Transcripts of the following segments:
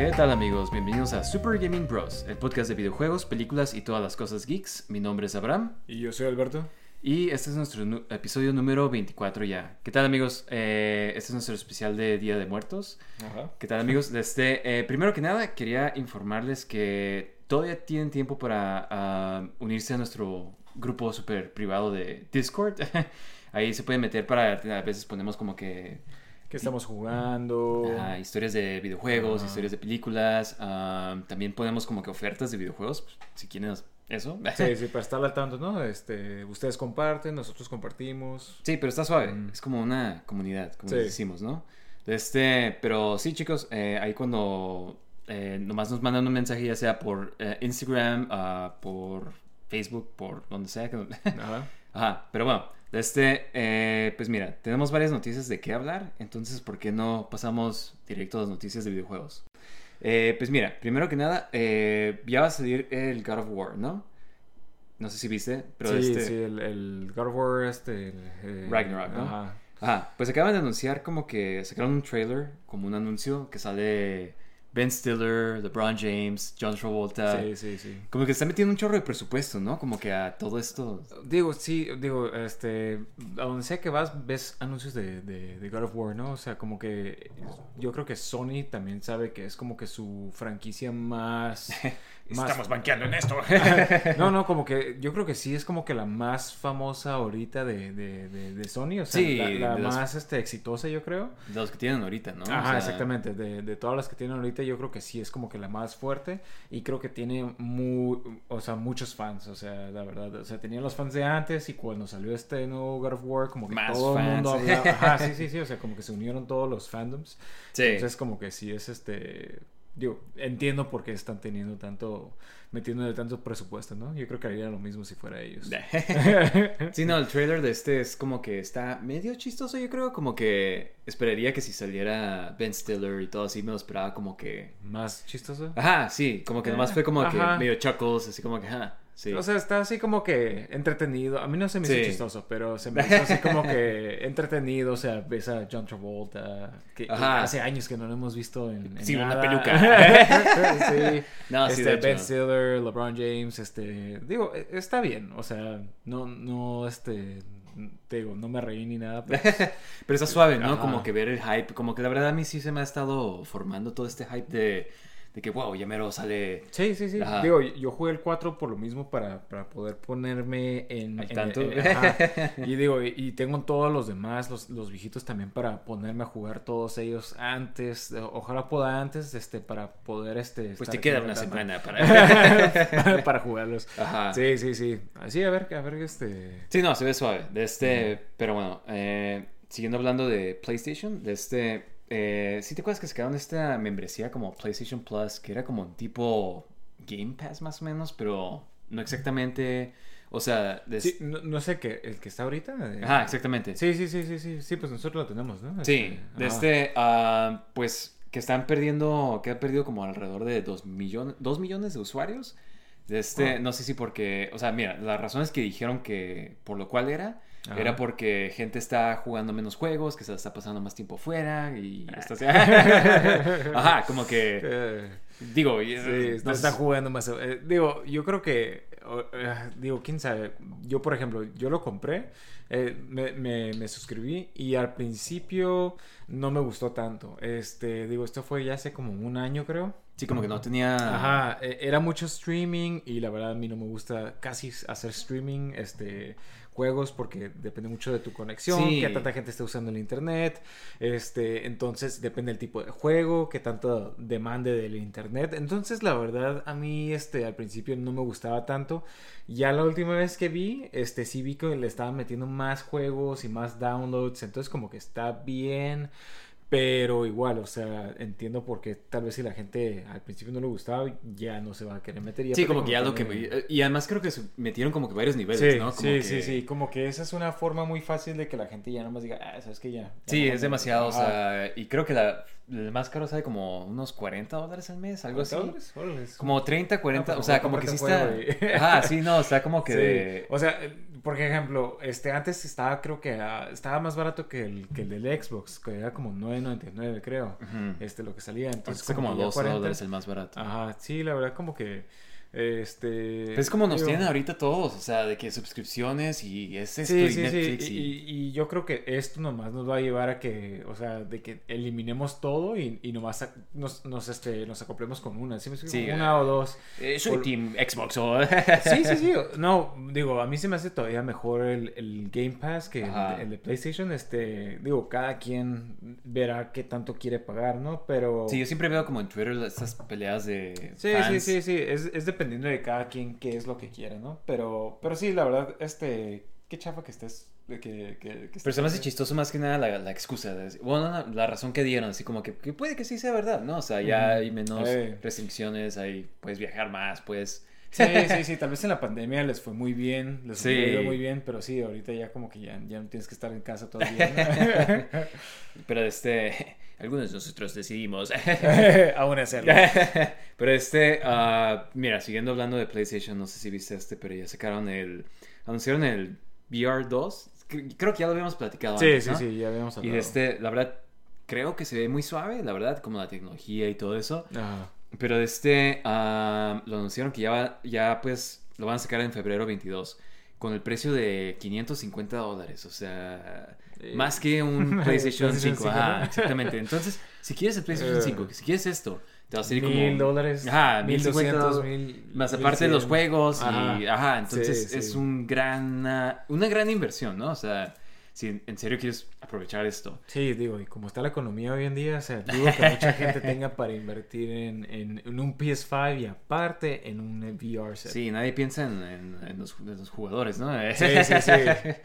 ¿Qué tal amigos? Bienvenidos a Super Gaming Bros, el podcast de videojuegos, películas y todas las cosas geeks. Mi nombre es Abraham Y yo soy Alberto. y este es nuestro nu- episodio número 24 ya. ¿Qué tal amigos? Eh, este es nuestro especial de Día de Muertos. Ajá. ¿Qué tal amigos? Desde, eh, primero que nada quería informarles que todavía tienen tiempo para ah, unirse a nuestro grupo super privado de Discord. Ahí se pueden meter para, a veces ponemos como que ¿Qué estamos jugando? Ah, historias de videojuegos, Ajá. historias de películas. ah, también ponemos como que ofertas de videojuegos, pues, si quieren eso. Sí, sí, para estar al tanto, ¿no? Este, ustedes comparten, nosotros compartimos. Sí, pero está suave. Mm. Es como una comunidad, como Sí. decimos, ¿no? Este, pero sí, chicos, eh, ahí cuando eh, nomás nos mandan un mensaje, ya sea por eh, Instagram, ah, por Facebook, por donde sea. que- Ajá. Ajá, pero bueno, este, eh, pues mira, tenemos varias noticias de qué hablar, entonces, ¿por qué no pasamos directo a las noticias de videojuegos? Eh, pues mira, primero que nada, eh, ya va a salir el God of War, ¿no? No sé si viste, pero sí, este... sí, el, el God of War, este... el, eh, Ragnarok, ¿no? Ajá. Ajá, pues acaban de anunciar como que sacaron un trailer, como un anuncio, que sale Ben Stiller, LeBron James, John Travolta. Sí, sí, sí. Como que está metiendo un chorro de presupuesto, ¿no? Como que a todo esto... Digo, sí, digo, este, a donde sea que vas, ves anuncios de, de, de God of War, ¿no? O sea, como que yo creo que Sony también sabe que es como que su franquicia más... más- banqueando en esto. no, no, como que yo creo que sí es como que la más famosa ahorita de, de, de, de Sony, o sea, Sí, la, la más este, exitosa yo creo. De los que tienen ahorita, ¿no? O Ajá, sea, exactamente, de, de todas las que tienen ahorita yo creo que sí es como que la más fuerte y creo que tiene muy, o sea, muchos fans, o sea, la verdad, o sea, tenían los fans de antes y cuando salió este nuevo God of War como que Más todo el mundo fans. hablaba, ajá, sí, sí, sí, o sea, como que se unieron todos los fandoms. Sí. Entonces como que sí es este digo, entiendo por qué están teniendo tanto metiéndole tanto presupuesto, ¿no? Yo creo que haría lo mismo si fuera ellos. Sí, no, el trailer de este es como que está medio chistoso, yo creo. Como que esperaría que si saliera Ben Stiller y todo así, me lo esperaba como que. Más chistoso. Ajá, sí, como que nomás fue como que medio chuckles, así como que, ajá, sí. O sea, está así como que entretenido. A mí no se me hizo Sí. chistoso, pero se me hizo así como que entretenido. O sea, ves a John Travolta, que, hace años que no lo hemos visto en, en Sí, una peluca. sí. No, sí, este, de hecho. Ben Stiller, LeBron James, este, digo, e- está bien. O sea, no, no, este, te digo, no me reí ni nada. Pero, Pero está suave, ¿no? Ajá. Como que ver el hype. Como que la verdad a mí sí se me ha estado formando todo este hype de, de que, wow, ya mero sale. Sí, sí, sí. Ajá. Digo, yo jugué el 4 por lo mismo para, para poder ponerme en... Al en- tanto. en-. Y digo, y, y tengo todos los demás, los, los viejitos también para ponerme a jugar todos ellos antes. Ojalá pueda antes, este, para poder, este... Pues te queda una semana para. para, para jugarlos. Ajá. Sí, sí, sí. Así, a ver, a ver, este... Sí, no, se ve suave. De este, pero bueno, eh, siguiendo hablando de PlayStation, de este, eh, ¿sí te acuerdas que sacaron esta membresía como PlayStation Plus, que era como un tipo Game Pass más o menos, pero no exactamente, o sea, de- Sí, no, no sé qué, el que está ahorita. eh, ajá, exactamente. Sí, sí, sí, sí, sí, sí, pues nosotros lo tenemos, ¿no? Sí, de ajá. este, ah, pues que están perdiendo, que han perdido como alrededor de 2 millones, 2 millones de usuarios. De este, no sé si porque, o sea, mira, las razones que dijeron que por lo cual era, Ajá. era porque gente está jugando menos juegos, que se está pasando más tiempo fuera y Ah. Ajá, como que, digo, Sí, no está jugando más. eh, digo, yo creo que. eh, digo, quién sabe. Yo, por ejemplo, yo lo compré, eh, me, me- me suscribí y al principio no me gustó tanto. Este, digo, esto fue ya hace como un año, creo. Sí, como que no tenía... Ajá, e- era mucho streaming y la verdad a mí no me gusta casi hacer streaming, este juegos porque depende mucho de tu conexión, Sí. qué tanta gente está usando el internet, este, entonces depende del tipo de juego, qué tanto demande del internet. Entonces, la verdad a mí este al principio no me gustaba tanto. Ya la última vez que vi, este sí vi que le estaban metiendo más juegos y más downloads, entonces como que está bien. Pero igual, o sea, entiendo por qué tal vez si la gente al principio no le gustaba, ya no se va a querer meter. Ya Sí, como que ya lo que... tiene- Y además creo que se metieron como que varios niveles, Sí, ¿no? Como sí, que- sí, sí, como que esa es una forma muy fácil de que la gente ya nomás diga, ah, sabes que ya. ya Sí, no es me- demasiado, o sea, y creo que la, el más caro sale como unos 40 dólares al mes, algo así. ¿Dólares? Como 30, 40, No, pues, o sea, como que sí está... Ajá, sí, no, está como que... Sí. de- O sea, por ejemplo, este antes estaba, creo que ah, estaba más barato que el, que el del Xbox, que era como 9.99, creo. Ujú. Este, lo que salía. Entonces, como 12 40. dólares el más barato. Ajá, sí, la verdad, como que. Este. Es como nos digo, tienen ahorita todos, o sea, de que suscripciones y es esto Sí, y sí, Netflix sí. y... Y, y yo creo que esto nomás nos va a llevar a que, o sea, de que eliminemos todo y, y nomás a- nos, nos, este, nos acoplemos con una. ¿Sí una eh, o dos. Eh, soy Por- Team Xbox o... Sí, sí, sí. No, digo, a mí se me hace todavía mejor el, el Game Pass que el, de- el de PlayStation. Este, digo, cada quien verá qué tanto quiere pagar, ¿no? Pero. Sí, yo siempre veo como en Twitter estas peleas de Sí, fans. sí, sí, sí, es, es dependiendo de cada quien qué es lo que quiere, ¿no? Pero, pero sí, la verdad, este, qué chafa que estés, que, que, Pero se me hace chistoso más que nada la, la excusa. de decir- bueno, no, la razón que dieron, así como que, que puede que sí sea verdad, ¿no? O sea, ya hay menos restricciones, hay, puedes viajar más, pues... Sí, sí, sí, tal vez en la pandemia les fue muy bien, les Sí. ido muy bien, pero sí, ahorita ya como que ya, ya no tienes que estar en casa día, ¿no? Pero este, algunos de nosotros decidimos. Aún hacerlo. pero este, ah, mira, siguiendo hablando de PlayStation, no sé si viste este, pero ya sacaron el, anunciaron el VR 2. Cre- Creo que ya lo habíamos platicado Sí, antes, sí, ¿no? sí, ya habíamos Y hablado. de este, la verdad, creo que se ve muy suave, la verdad, como la tecnología y todo eso. Ajá. Pero de este, ah, lo anunciaron que ya, va- ya pues lo van a sacar en febrero 22 con el precio de 550 dólares, o sea, Eh, más que un PlayStation PlayStation 5, 5, ajá, ¿no? exactamente. Entonces, si quieres el PlayStation Eh. 5, si quieres esto, te va a salir como Mil dólares, Ajá, mil 1200, doscientos, mil- más aparte de los juegos y Ajá. ajá, entonces Sí, es sí. un gran ah, una gran inversión, ¿no? O sea, si en- serio quieres aprovechar esto. Sí, digo, y como está la economía hoy en día, o sea, dudo que mucha gente tenga para invertir en, en, en un PS5 y aparte en un VR set. Sí, nadie piensa en, en- los, jugadores, ¿no? Sí, sí, sí.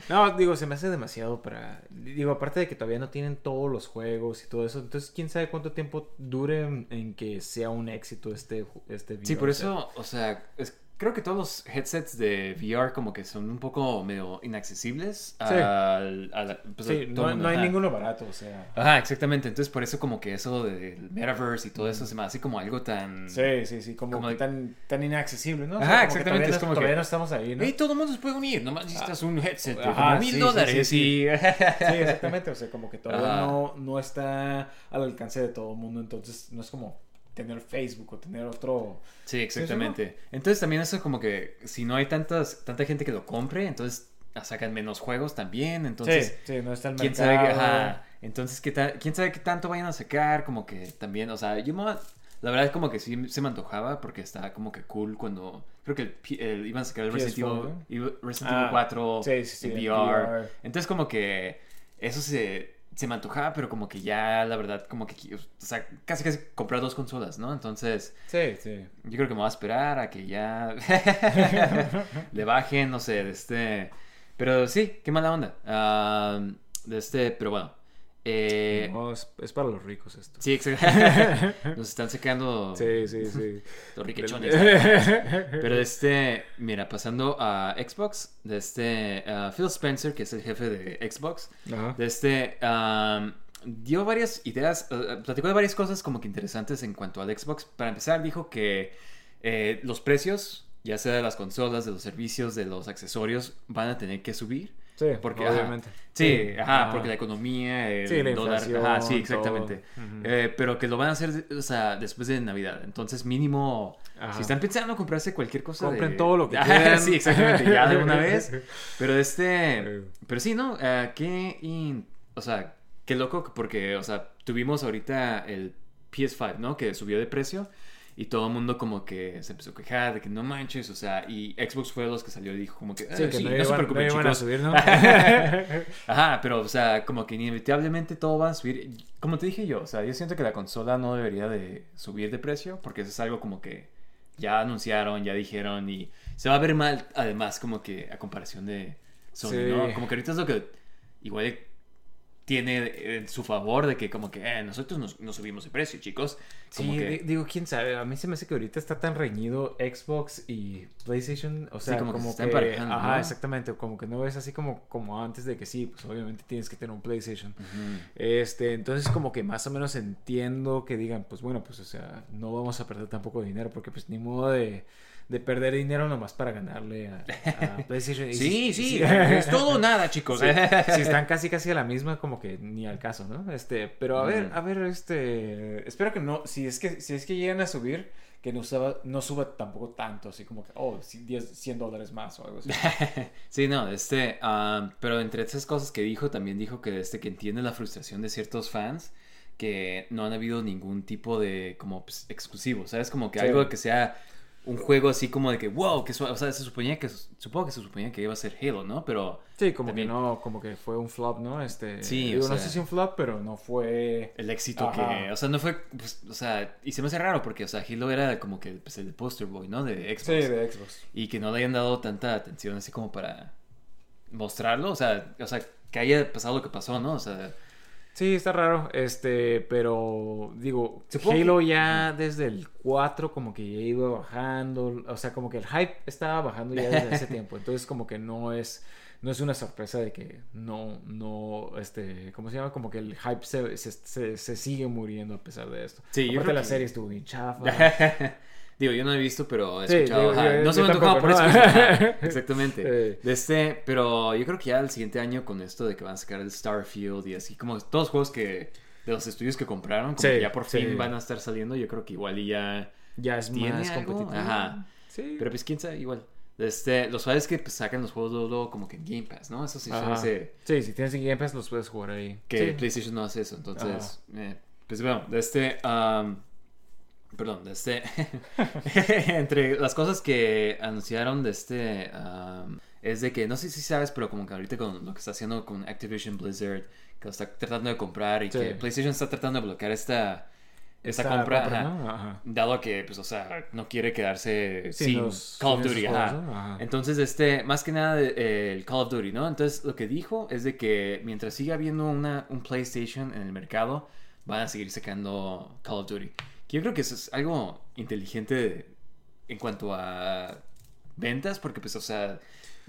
No, digo, se me hace demasiado para... Digo, aparte de que todavía no tienen todos los juegos y todo eso, entonces quién sabe cuánto tiempo dure en, que sea un éxito este, este VR Sí, por set. eso, o sea, es- creo que todos los headsets de VR como que son un poco medio inaccesibles Sí. al, pues, Sí, no, el mundo, no hay ajá. ninguno barato, o sea... Ajá, exactamente. Entonces, por eso como que eso del metaverse y todo eso se me hace como algo tan... Sí, sí, sí, como, Como que tan, tan inaccesible, ¿no? Ajá, exactamente, Todavía, es no, como que- todavía no estamos ahí, ¿no? Y todo el mundo se puede unir, nomás necesitas un headset de como mil sí, dólares sí, y... Sí, exactamente. O sea, como que todavía Ajá. no, no está al alcance de todo el mundo. Entonces, no es como tener Facebook o tener otro. Sí, exactamente. Entonces también eso como que si no hay tantas, tanta gente que lo compre, entonces sacan menos juegos también, entonces... sí, sí, no está el ¿Quién mercado. sabe, ajá, entonces ¿qué tal, quién sabe qué tanto vayan a sacar, como que también, o sea, yo me, la verdad es como que sí se me antojaba porque está como que cool cuando, creo que el, el- iban a sacar el Resident PS4, Evil, Resident Evil Ah, 4 sí, sí, sí, en VR. VR. entonces como que eso se, se me antojaba, pero como que ya la verdad como que, o sea, casi casi comprar dos consolas, ¿no? Entonces... Sí, sí. Yo creo que me voy a esperar a que ya le bajen, no sé, de este... Pero sí, qué mala onda. Ah, de este, pero bueno. Eh, No, es, es para los ricos esto. sí, exacto. Nos están sacando Sí, sí, sí. los riquechones. Pero de este, mira, pasando a Xbox, de este ah, Phil Spencer, que es el jefe de Xbox, Ajá. de este am, dio varias ideas, eh, platicó de varias cosas como que interesantes en cuanto al Xbox. Para empezar, dijo que eh, los precios, ya sea de las consolas, de los servicios, de los accesorios, van a tener que subir. Sí, Porque, ajá, obviamente. Sí, ajá, Ajá. porque la economía, el Sí, la dólar, inflación, ajá, sí, exactamente. Eh, pero que lo van a hacer, o sea, después de Navidad. Entonces, mínimo, Ajá. si están pensando en comprarse cualquier cosa Compren de- todo lo que quieran. Sí, exactamente, ya de una vez. Pero este, pero sí, ¿no? Eh, qué, in- o sea, qué loco, porque, o sea, tuvimos ahorita el PS5, ¿no? Que subió de precio. Y todo el mundo como que se empezó a quejar de que no manches, o sea, y Xbox fue de los que salió y dijo como que, Sí, "Ah, que sí, no, no, se no preocupen, iban a chicos". subir, ¿no? Ajá, pero o sea, como que inevitablemente todo va a subir. Como te dije yo, o sea, yo siento que la consola no debería de subir de precio porque eso es algo como que ya anunciaron, ya dijeron y se va a ver mal además como que a comparación de Sony, Sí. ¿no? Como que ahorita es lo que igual tiene en su favor de que como que eh, nosotros nos, nos subimos de precio, chicos. Como Sí, que- digo, quién sabe. A mí se me hace que ahorita está tan reñido Xbox y PlayStation. O sea, como como, que se están emparejando, ajá, ¿no? exactamente. Como que no es así como, como antes de que sí, pues obviamente tienes que tener un PlayStation. Este, entonces como que más o menos entiendo que digan, pues bueno, pues o sea, no vamos a perder tampoco dinero porque pues ni modo de, de perder dinero nomás para ganarle a, a PlayStation. Sí, sí, es todo o nada, chicos. Sí, si están casi casi a la misma, como que ni al caso, ¿no? Este, pero a ver, Mm. a ver, este, espero que no, si es que, si es que llegan a subir, que no suba, no suba tampoco tanto, así como que, oh, sí, 10, 100 dólares más o algo así. Sí, no, este, ah, pero entre esas cosas que dijo, también dijo que, este, que entiende la frustración de ciertos fans que no han habido ningún tipo de, como, pues, exclusivo, ¿sabes? Como que Sí. algo que sea un juego así como de que, wow, que, o sea, se suponía que, supongo que se suponía que iba a ser Halo, ¿no? Pero Sí, como También- que no, como que fue un flop, ¿no? Este, Sí, digo, o no sea- sé si un flop, pero no fue... el éxito Ajá. que, o sea, no fue, pues, o sea, y se me hace raro porque, o sea, Halo era como que, pues, el poster boy, ¿no? De Xbox. Sí, de Xbox. y que no le hayan dado tanta atención así como para mostrarlo, o sea, o sea, que haya pasado lo que pasó, ¿no? O sea, Sí, está raro, este, pero digo, Supongo Halo que- ya desde el 4 como que ya iba bajando, o sea, como que el hype estaba bajando ya desde ese tiempo, entonces como que no es no es una sorpresa de que no no este, ¿cómo se llama? Como que el hype se, se, se- se sigue muriendo a pesar de esto. Sí, yo Aparte creo la que- serie estuvo bien chafa. digo, yo no he visto, pero he Sí, escuchado, digo, ajá, yo- no se me antojaba por tampoco, eso. exactamente. Sí. De este, pero yo creo que ya el siguiente año con esto de que van a sacar el Starfield y así como todos los juegos que de los estudios que compraron, como Sí, que ya por fin van a estar saliendo, yo creo que igual y ya Ya es ¿Tiene más algo? competitivo. Ajá. Sí. Pero pues quién sabe, igual. Este, los sabes que pues, sacan los juegos luego, luego como que en Game Pass, ¿no? Eso sí hace Sí, si tienes Game Pass los puedes jugar ahí. que Sí. PlayStation no hace eso. Entonces, eh, pues bueno, de este, am, perdón, de este, entre las cosas que anunciaron de este, es de que, no sé si sabes, pero como que ahorita con lo que está haciendo con Activision Blizzard, que lo está tratando de comprar y Sí. que PlayStation está tratando de bloquear esta, esta, Esta compra, compra, ajá. ¿no? Ajá. Dado que, pues, o sea, no quiere quedarse Sin sin, los- Call of Duty. Ajá. Entonces, este, más que nada eh, el Call of Duty, ¿no? Entonces, lo que dijo es de que mientras siga habiendo una, un PlayStation en el mercado, van a seguir sacando Call of Duty. Yo creo que eso es algo inteligente en cuanto a ventas, porque, pues, o sea,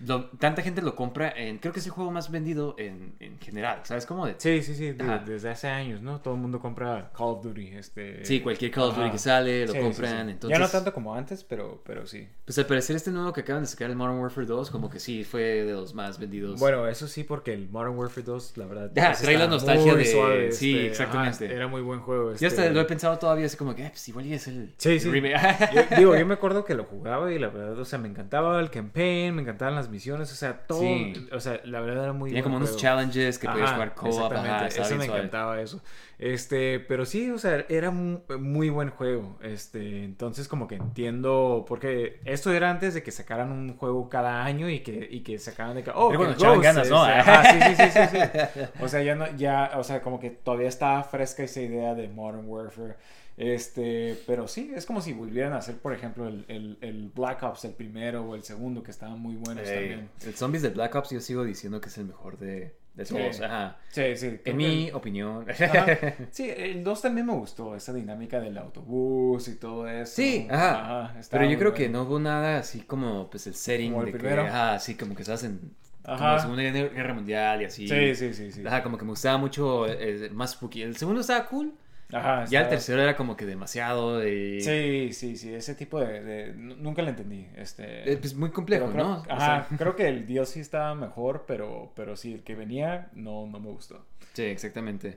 lo- tanta gente lo compra en, creo que es el juego más vendido en, en general, ¿sabes? Como de... Sí, sí, sí, de- desde hace años, ¿no? Todo el mundo compra Call of Duty, este... Sí, cualquier Call of Duty Ajá. que sale, lo Sí, sí, compran, sí. entonces... Ya no tanto como antes, pero, pero sí. Pues al parecer este nuevo que acaban de sacar, el Modern Warfare 2, como que sí fue de los más vendidos. Bueno, eso sí, porque el Modern Warfare 2, la verdad... Ese trae la nostalgia de- sí, este, exactamente. ajá, era muy buen juego. Yo hasta este. lo he pensado todavía así como que, eh, pues igual y es el Sí, sí. remake. Yo- digo, yo me acuerdo que lo jugaba y la verdad, o sea, me encantaba el campaign, me encantaban las misiones, o sea, todo, Sí. o sea, la verdad era muy Tenía como unos challenges que podías jugar co-op. Ajá, estaba eso me suave. encantaba eso. Este, pero sí, o sea, era un muy buen juego. Este, entonces como que entiendo porque esto era antes de que sacaran un juego cada año y que y que sacaran de que oh, Pero echaban Ghost, ganas, ¿no? ajá, sí, sí, sí, sí, sí. O sea, ya no ya, o sea, como que todavía está fresca esa idea de Modern Warfare. Este, pero sí, es como si volvieran a hacer, por ejemplo, el, el, el Black Ops, el primero o el segundo, que estaban muy buenos Eh, también. el Zombies de Black Ops yo sigo diciendo que es el mejor de, de todos. Sí. Ajá. Sí, sí. En que mi opinión. Ajá. Sí, el 2 también me gustó, esa dinámica del autobús y todo eso. Sí, ajá. estaba Pero yo creo que no hubo nada así como pues el setting Como el de que, primero. ajá, así como que estás en como Ajá. la Segunda Guerra Mundial y así. Sí, sí, sí, sí. Ajá, como que me gustaba mucho eh, más spooky. El segundo estaba cool. Ajá, Ya el tercero era como que demasiado de... Sí, sí, sí, ese tipo de... de- Nunca lo entendí. Este... Eh, pues muy complejo, creo- ¿no? O Ajá, sea, creo que el DLC estaba mejor, pero, pero sí, el que venía no, no me gustó. sí, exactamente.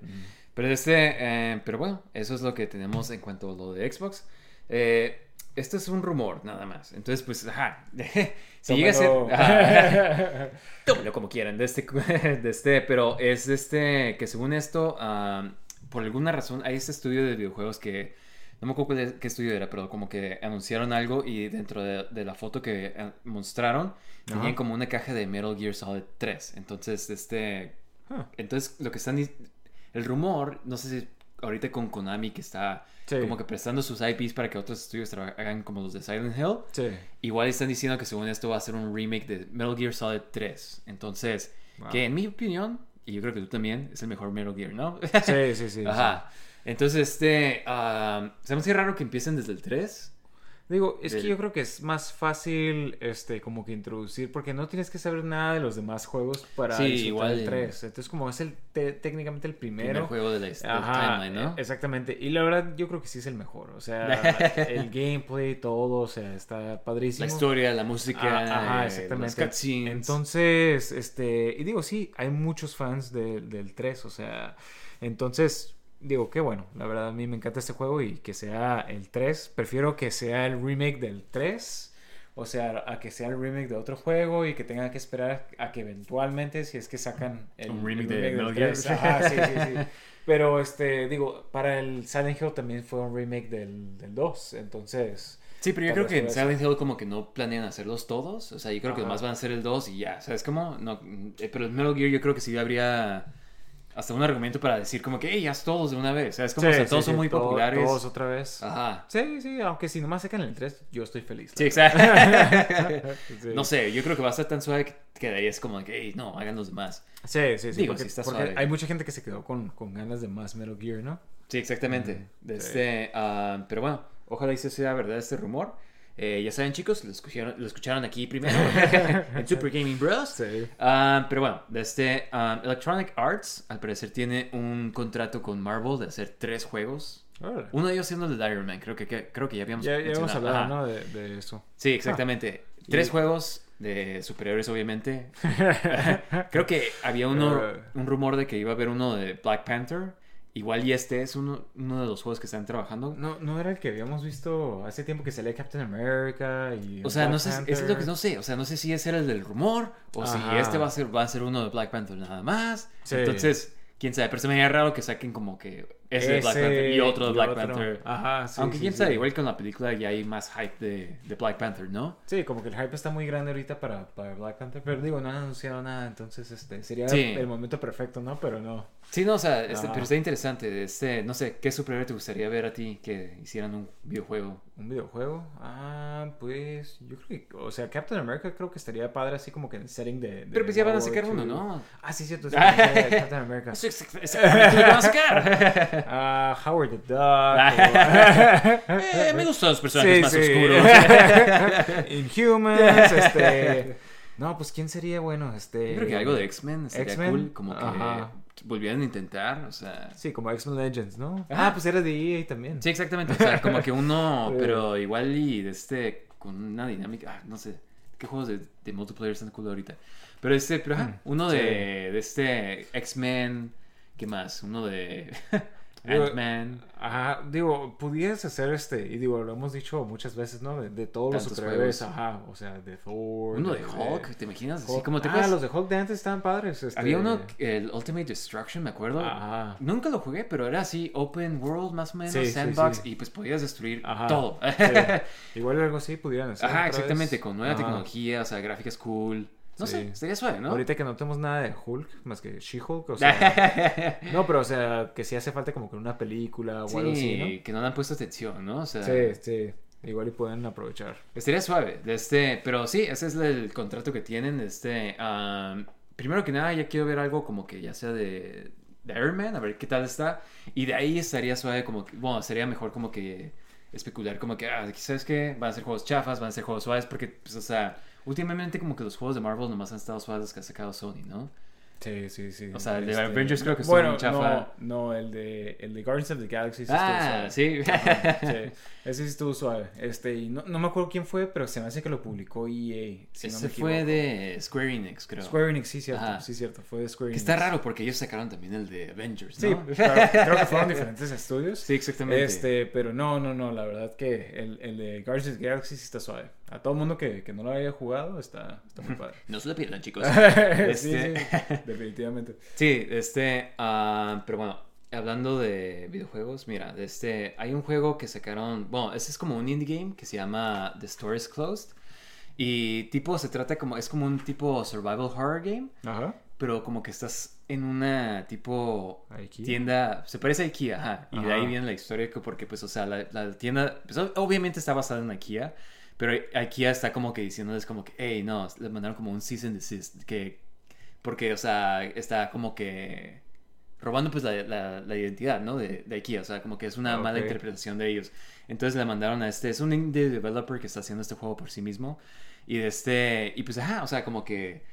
Pero este, eh, pero bueno, eso es lo que tenemos en cuanto a lo de Xbox. Eh, esto es un rumor, nada más. Entonces, pues, ajá. si llega a ser... Tómalo. ajá. Tómalo como quieran, de este, de este, pero es este, que según esto, ah, por alguna razón, hay este estudio de videojuegos que no me acuerdo qué estudio era, pero como que anunciaron algo y dentro de, de la foto que eh, mostraron tenían Ajá. como una caja de Metal Gear Solid 3. Entonces, este... Ah. Entonces, lo que están... El rumor, no sé si ahorita con Konami que está Sí. como que prestando sus IPs para que otros estudios hagan como los de Silent Hill. Sí. Igual están diciendo que según esto va a ser un remake de Metal Gear Solid 3. Entonces, Wow. que en mi opinión, y yo creo que tú también, es el mejor Metal Gear, ¿no? Sí, sí, sí. Ajá. Entonces, este. ah, se me hace raro que empiecen desde el 3. Digo, es Del- que yo creo que es más fácil, este, como que introducir, porque no tienes que saber nada de los demás juegos para Sí, igual el en- 3. Entonces, como es el te- técnicamente el primero. Primer juego de la del Ajá, timeline, ¿no? e- exactamente. Y la verdad, yo creo que sí es el mejor. O sea, el gameplay, todo, o sea, está padrísimo. La historia, la música, Ah, Ajá, eh, exactamente. los. Entonces, este, y digo, sí, hay muchos fans de- del 3, o sea, entonces, digo, qué bueno, la verdad a mí me encanta este juego y que sea el 3, prefiero que sea el remake del 3. O sea, a que sea el remake de otro juego y que tenga que esperar a que eventualmente, si es que sacan el Un remake el de del Metal Gear. 3. Ajá, sí, sí, sí. Pero, este, digo, para el Silent Hill también fue un remake del, del 2, entonces... Sí, pero yo creo que en. Silent Hill como que no planean hacerlos todos. O sea, yo creo que más van a ser el 2 y ya. ¿Sabes cómo? No, eh, pero el Metal Gear yo creo que sí habría hasta un argumento para decir como que, hey, haz todos de una vez. O sea, sí, todos son sí, muy todo- populares. Todos otra vez. Ajá. Sí, sí, aunque si nomás sacan el 3, yo estoy feliz. Sí, exacto. No sé, yo creo que va a estar tan suave que quedaría es como que, hey, no, hagan los demás. Sí, sí, sí. Digo, porque sí está porque suave. hay mucha gente que se quedó con, con ganas de más Metal Gear, ¿no? Sí, exactamente. De este, ah, pero bueno, ojalá y se sea verdad este rumor. Eh, ya saben, chicos, lo escucharon, lo escucharon aquí primero en Super Gaming Bros. Sí. Ah, pero bueno, de este ah, Electronic Arts, al parecer tiene un contrato con Marvel de hacer tres juegos. Uno de ellos siendo el de Iron Man, creo que, que- creo que ya habíamos Ya, ya hablado. De, de eso. Sí, exactamente. Tres Y- juegos de superhéroes, obviamente. Creo que había uno, un rumor de que iba a haber uno de Black Panther. Igual y este es uno, uno de los juegos que están trabajando. No, no era el que habíamos visto hace tiempo que salía Captain America y. O sea, Black no sé, Panther. es lo que no sé. O sea, no sé si ese era el del rumor o si este va a ser va a ser uno de Black Panther nada más. Sí. Entonces, quién sabe, pero se me haría raro que saquen como que ese, de Black Panther y otro de Black Panther. Ajá, sí. Aunque sí, quién sabe, igual con la película ya hay más hype de, de Black Panther, ¿no? Sí, como que el hype está muy grande ahorita para, para Black Panther, pero digo, no han anunciado nada, entonces este sería el momento perfecto, ¿no? Pero no. Sí, no, o sea, este, pero está interesante. Este, no sé, ¿qué superhéroe te gustaría ver a ti que hicieran un videojuego? ¿Un videojuego? Ah, pues yo creo que, o sea, Captain America creo que estaría padre así como que en el setting de... de Pero pues ya van a sacar uno. ¿no? Ah, sí, cierto, sí, Captain America. Van a sacar. Ah, Howard the Duck. o- Eh, me gustan los personajes Sí, más sí. oscuros. Inhumans, este... No, pues ¿quién sería bueno? Este... Yo creo que algo de X-Men sería X-Men, cool, como que ajá. Volvieran a intentar, o sea... Sí, como X-Men Legends, ¿no? Ah, pues era de EA también. Sí, exactamente, o sea, como que uno, pero igual y de este, con una dinámica, ah, no sé, ¿qué juegos de, de multiplayer están cool ahorita? Pero este, pero ajá, Mm, uno sí. de, de este X-Men, ¿qué más? Uno de Ant-Man. Ajá, digo, pudieras hacer este, y digo, lo hemos dicho muchas veces, ¿no? De, de todos los superhéroes, juegos. ajá, o sea, de Thor. Uno de Hulk, ¿te imaginas? Así Hulk. como te ah, los de Hulk de antes estaban padres. este- Había uno, el Ultimate Destruction, me acuerdo. Ajá. Nunca lo jugué, pero era así, open world más o menos, Sí, sandbox, sí. y pues podías destruir Ajá. todo. Igual algo así pudieran hacer. Ajá, exactamente, vez. con nueva Ajá. tecnología, o sea, gráficas cool. No Sí. sé, estaría suave, ¿no? Ahorita que no tenemos nada de Hulk, más que She-Hulk, o sea... no, pero o sea, que sí hace falta como que una película o algo sí, así, que no le han puesto atención, ¿no? O sea, ¿no? Sí, sí. Igual y pueden aprovechar. estaría suave. Este, pero sí, ese es el contrato que tienen. Este, am, primero que nada, ya quiero ver algo como que ya sea de, de Iron Man, a ver qué tal está. Y de ahí estaría suave, como que, bueno, sería mejor como que especular, como que, ah, ¿sabes qué? Van a ser juegos chafas, van a ser juegos suaves, porque, pues, o sea, últimamente como que los juegos de Marvel nomás han estado suaves que ha sacado Sony, ¿no? Sí, sí, sí. O sea, el de Este, Avengers creo que estuvo bueno, muy chafa. No, no, el de, el de Guardians of the Galaxy sí Ah, estuvo sí. suave. Sí. Ese sí estuvo suave. Este, y no, no me acuerdo quién fue, pero se me hace que lo publicó EA. Si no Ese me fue de Square Enix, creo. Square Enix, sí, cierto. Ajá. Sí, cierto. Fue de Square Que Enix. está raro porque ellos sacaron también el de Avengers, Sí, ¿no? claro, creo que fueron diferentes estudios. Sí, exactamente. Este, pero no, no, no, la verdad que el, el de Guardians of the Galaxy sí está suave. A todo el mundo que, que no lo haya jugado está, está muy padre. No se lo pierdan, chicos. sí, Este- sí, definitivamente. Sí, este, ah, pero bueno, hablando de videojuegos, mira, este, hay un juego que sacaron, bueno, ese es como un indie game que se llama The Store is Closed. Y tipo, se trata como, es como un tipo survival horror game, Ajá. pero como que estás en una tipo Ikea. tienda, se parece a Ikea, ajá, y de ahí Ajá. viene la historia, que porque pues, o sea, la, la tienda, pues, obviamente está basada en Ikea, pero Ikea está como que diciéndoles como que, hey, no, le mandaron como un cease and desist, que, porque, o sea, está como que robando pues la, la- la identidad, ¿no? De, de Ikea, o sea, como que es una Ah, mala interpretación de ellos. Entonces le mandaron a este, es un indie developer que está haciendo este juego por sí mismo, y de este, y pues, ajá, o sea, como que,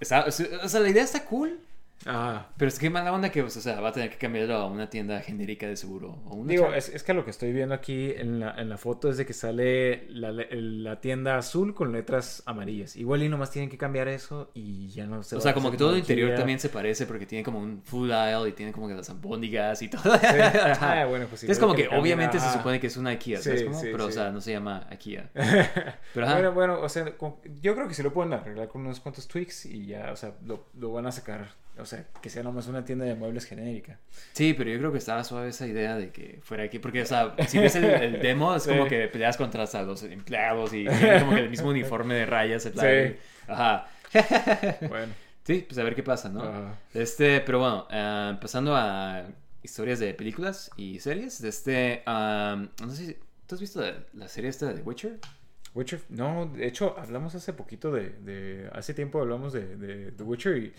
está, o sea, la idea está cool, Ah. pero es que mala onda que, pues, o sea, va a tener que cambiarlo a una tienda genérica de seguro. O una Digo, es, es que lo que estoy viendo aquí en la, en la foto es de que sale la, tienda azul con letras amarillas. Igual y nomás tienen que cambiar eso y ya no se O sea, como que todo el interior también se parece porque tiene como un food aisle y tiene como que las albóndigas y todo. Sí. Ah, bueno, pues sí. es como que, obviamente se supone que es una IKEA, ¿sabes Sí, cómo? sí, Pero, o sea, no se llama IKEA. Pero, ajá. Bueno, bueno, o sea, yo creo que sí lo pueden arreglar con unos cuantos tweaks y ya, o sea, lo, lo van a sacar. O sea, que sea nomás una tienda de muebles genérica. Sí, pero yo creo que estaba suave esa idea de que fuera aquí. Porque, o sea, si ves el, el demo, es como que peleas contra hasta los empleados y como que el mismo uniforme de rayas. el Sí. Ajá. Bueno. Sí, pues a ver qué pasa, ¿no? Este, pero bueno, ah, pasando a historias de películas y series. De este, no sé si. ¿Tú has visto la, la serie esta de The Witcher? Witcher, no, de hecho, hablamos hace poquito de, de hace tiempo hablamos de, de The Witcher y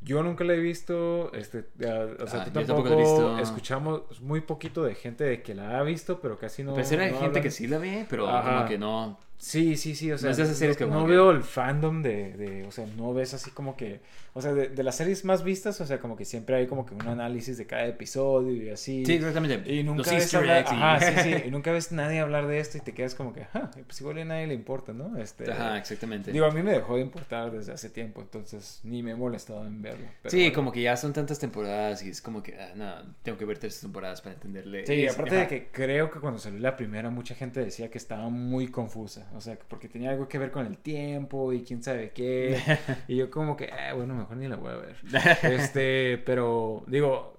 yo nunca la he visto, este, o sea, Ah, tú tampoco tampoco, visto. escuchamos muy poquito de gente de que la ha visto, pero casi no. Parece hay no gente hablan. que sí la ve, pero Ajá. como que no. Sí, sí, sí, o sea, es de esas series que no, no veo el fandom de, de, o sea, no ves así como que, o sea, de, de las series más vistas, o sea, como que siempre hay como que un análisis de cada episodio y así. Sí, exactamente. Y nunca Los ves hablar- y- ajá, sí, sí, y nunca ves nadie hablar de esto y te quedas como que, ah, pues igual a nadie le importa, ¿no? Este, Ajá, exactamente. Digo, a mí me dejó de importar desde hace tiempo, entonces ni me he molestado en verlo. pero sí, bueno. como que ya son tantas temporadas y es como que, ah, no, tengo que ver tres temporadas para entenderle. Sí, Es- aparte de ajá. que creo que cuando salió la primera mucha gente decía que estaba muy confusa, o sea, que porque tenía algo que ver con el tiempo y quién sabe qué, y yo como que, ah, bueno, mejor ni la voy a ver. Este, pero digo,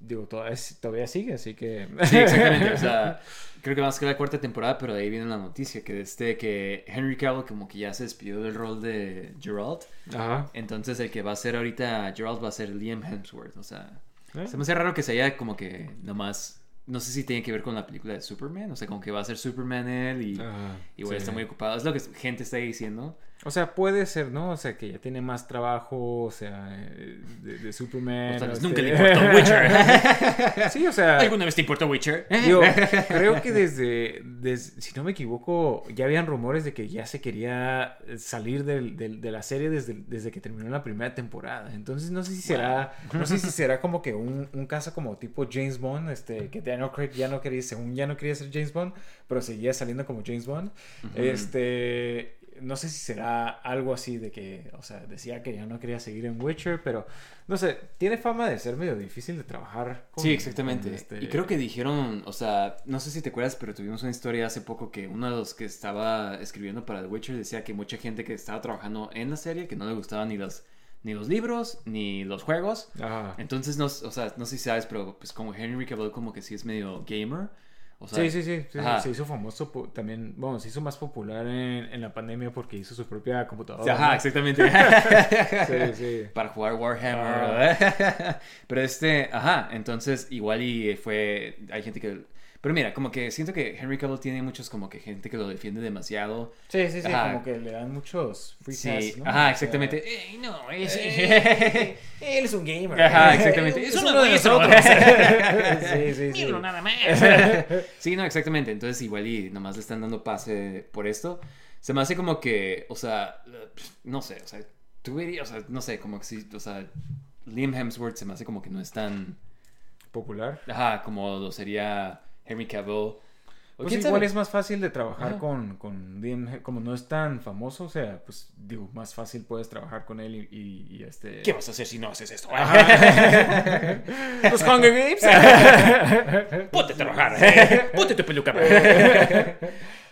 digo, todavía, todavía sigue, así que... Sí, exactamente. O sea, creo que más que la cuarta temporada, pero de ahí viene la noticia que desde que Henry Cavill como que ya se despidió del rol de Geralt. Ajá. Entonces el que va a ser ahorita Geralt va a ser Liam Hemsworth. O sea, ¿Eh? se me hace raro que se haya como que nomás... No sé si tiene que ver con la película de Superman. O sea, como que va a ser Superman él y Ajá, igual sí. está muy ocupado. Es lo que gente está diciendo. O sea, puede ser, ¿no? O sea, que ya tiene más trabajo, o sea, eh, de, de Superman. O tal vez este- nunca le importó Witcher. sí, o sea... ¿Alguna vez te importó Witcher? Yo creo que desde, des- si no me equivoco, ya habían rumores de que ya se quería salir del- del- de la serie desde, desde que terminó la primera temporada. Entonces no sé si será, no sé si será como que un, un caso como tipo James Bond, este, que Daniel Craig ya no quería, según ya no quería ser James Bond, pero seguía saliendo como James Bond. Este, no sé si será algo así de que, o sea, decía que ya no quería seguir en Witcher, pero no sé, tiene fama de ser medio difícil de trabajar. con- Sí, exactamente. con este- Y creo que dijeron, o sea, no sé si te acuerdas, pero tuvimos una historia hace poco que uno de los que estaba escribiendo para The Witcher decía que mucha gente que estaba trabajando en la serie que no le gustaban ni los ni los libros ni los juegos. Ajá. Entonces no, o sea, no sé si sabes, pero pues como Henry Cavill como que sí es medio gamer. O sea, sí, sí, sí, se hizo famoso también, bueno, se hizo más popular en, en la pandemia porque hizo su propia computadora. Ajá, ¿no? exactamente. Sí, sí. Para jugar Warhammer. Ah. Pero este, ajá, entonces igual y fue, hay gente que... Pero mira, como que siento que Henry Cavill tiene muchos como que gente que lo defiende demasiado. Sí, sí, sí, Ajá. como que le dan muchos free Sí, pass, ¿no? O ajá, sea, exactamente. "Ey, no, es... eh, él es un gamer. Ajá, exactamente. Es Es uno uno de de nosotros. sí, sí, sí. Míralo nada más. sí, no, exactamente. Entonces igual y nomás le están dando pase por esto. Se me hace como que, o sea, no sé, o sea, tú verías, o sea, no sé, como que sí, o sea, Liam Hemsworth se me hace como que no es tan, Popular. ajá, como lo sería Henry Cavill. Pues quién igual sabe. es más fácil de trabajar Ajá. con, con Liam, como no es tan famoso, o sea, pues digo, más fácil puedes trabajar con él y, y- y este... ¿Qué vas a hacer si no haces esto? Los Hunger Games. Ponte a trabajar. Ponte tu peluca.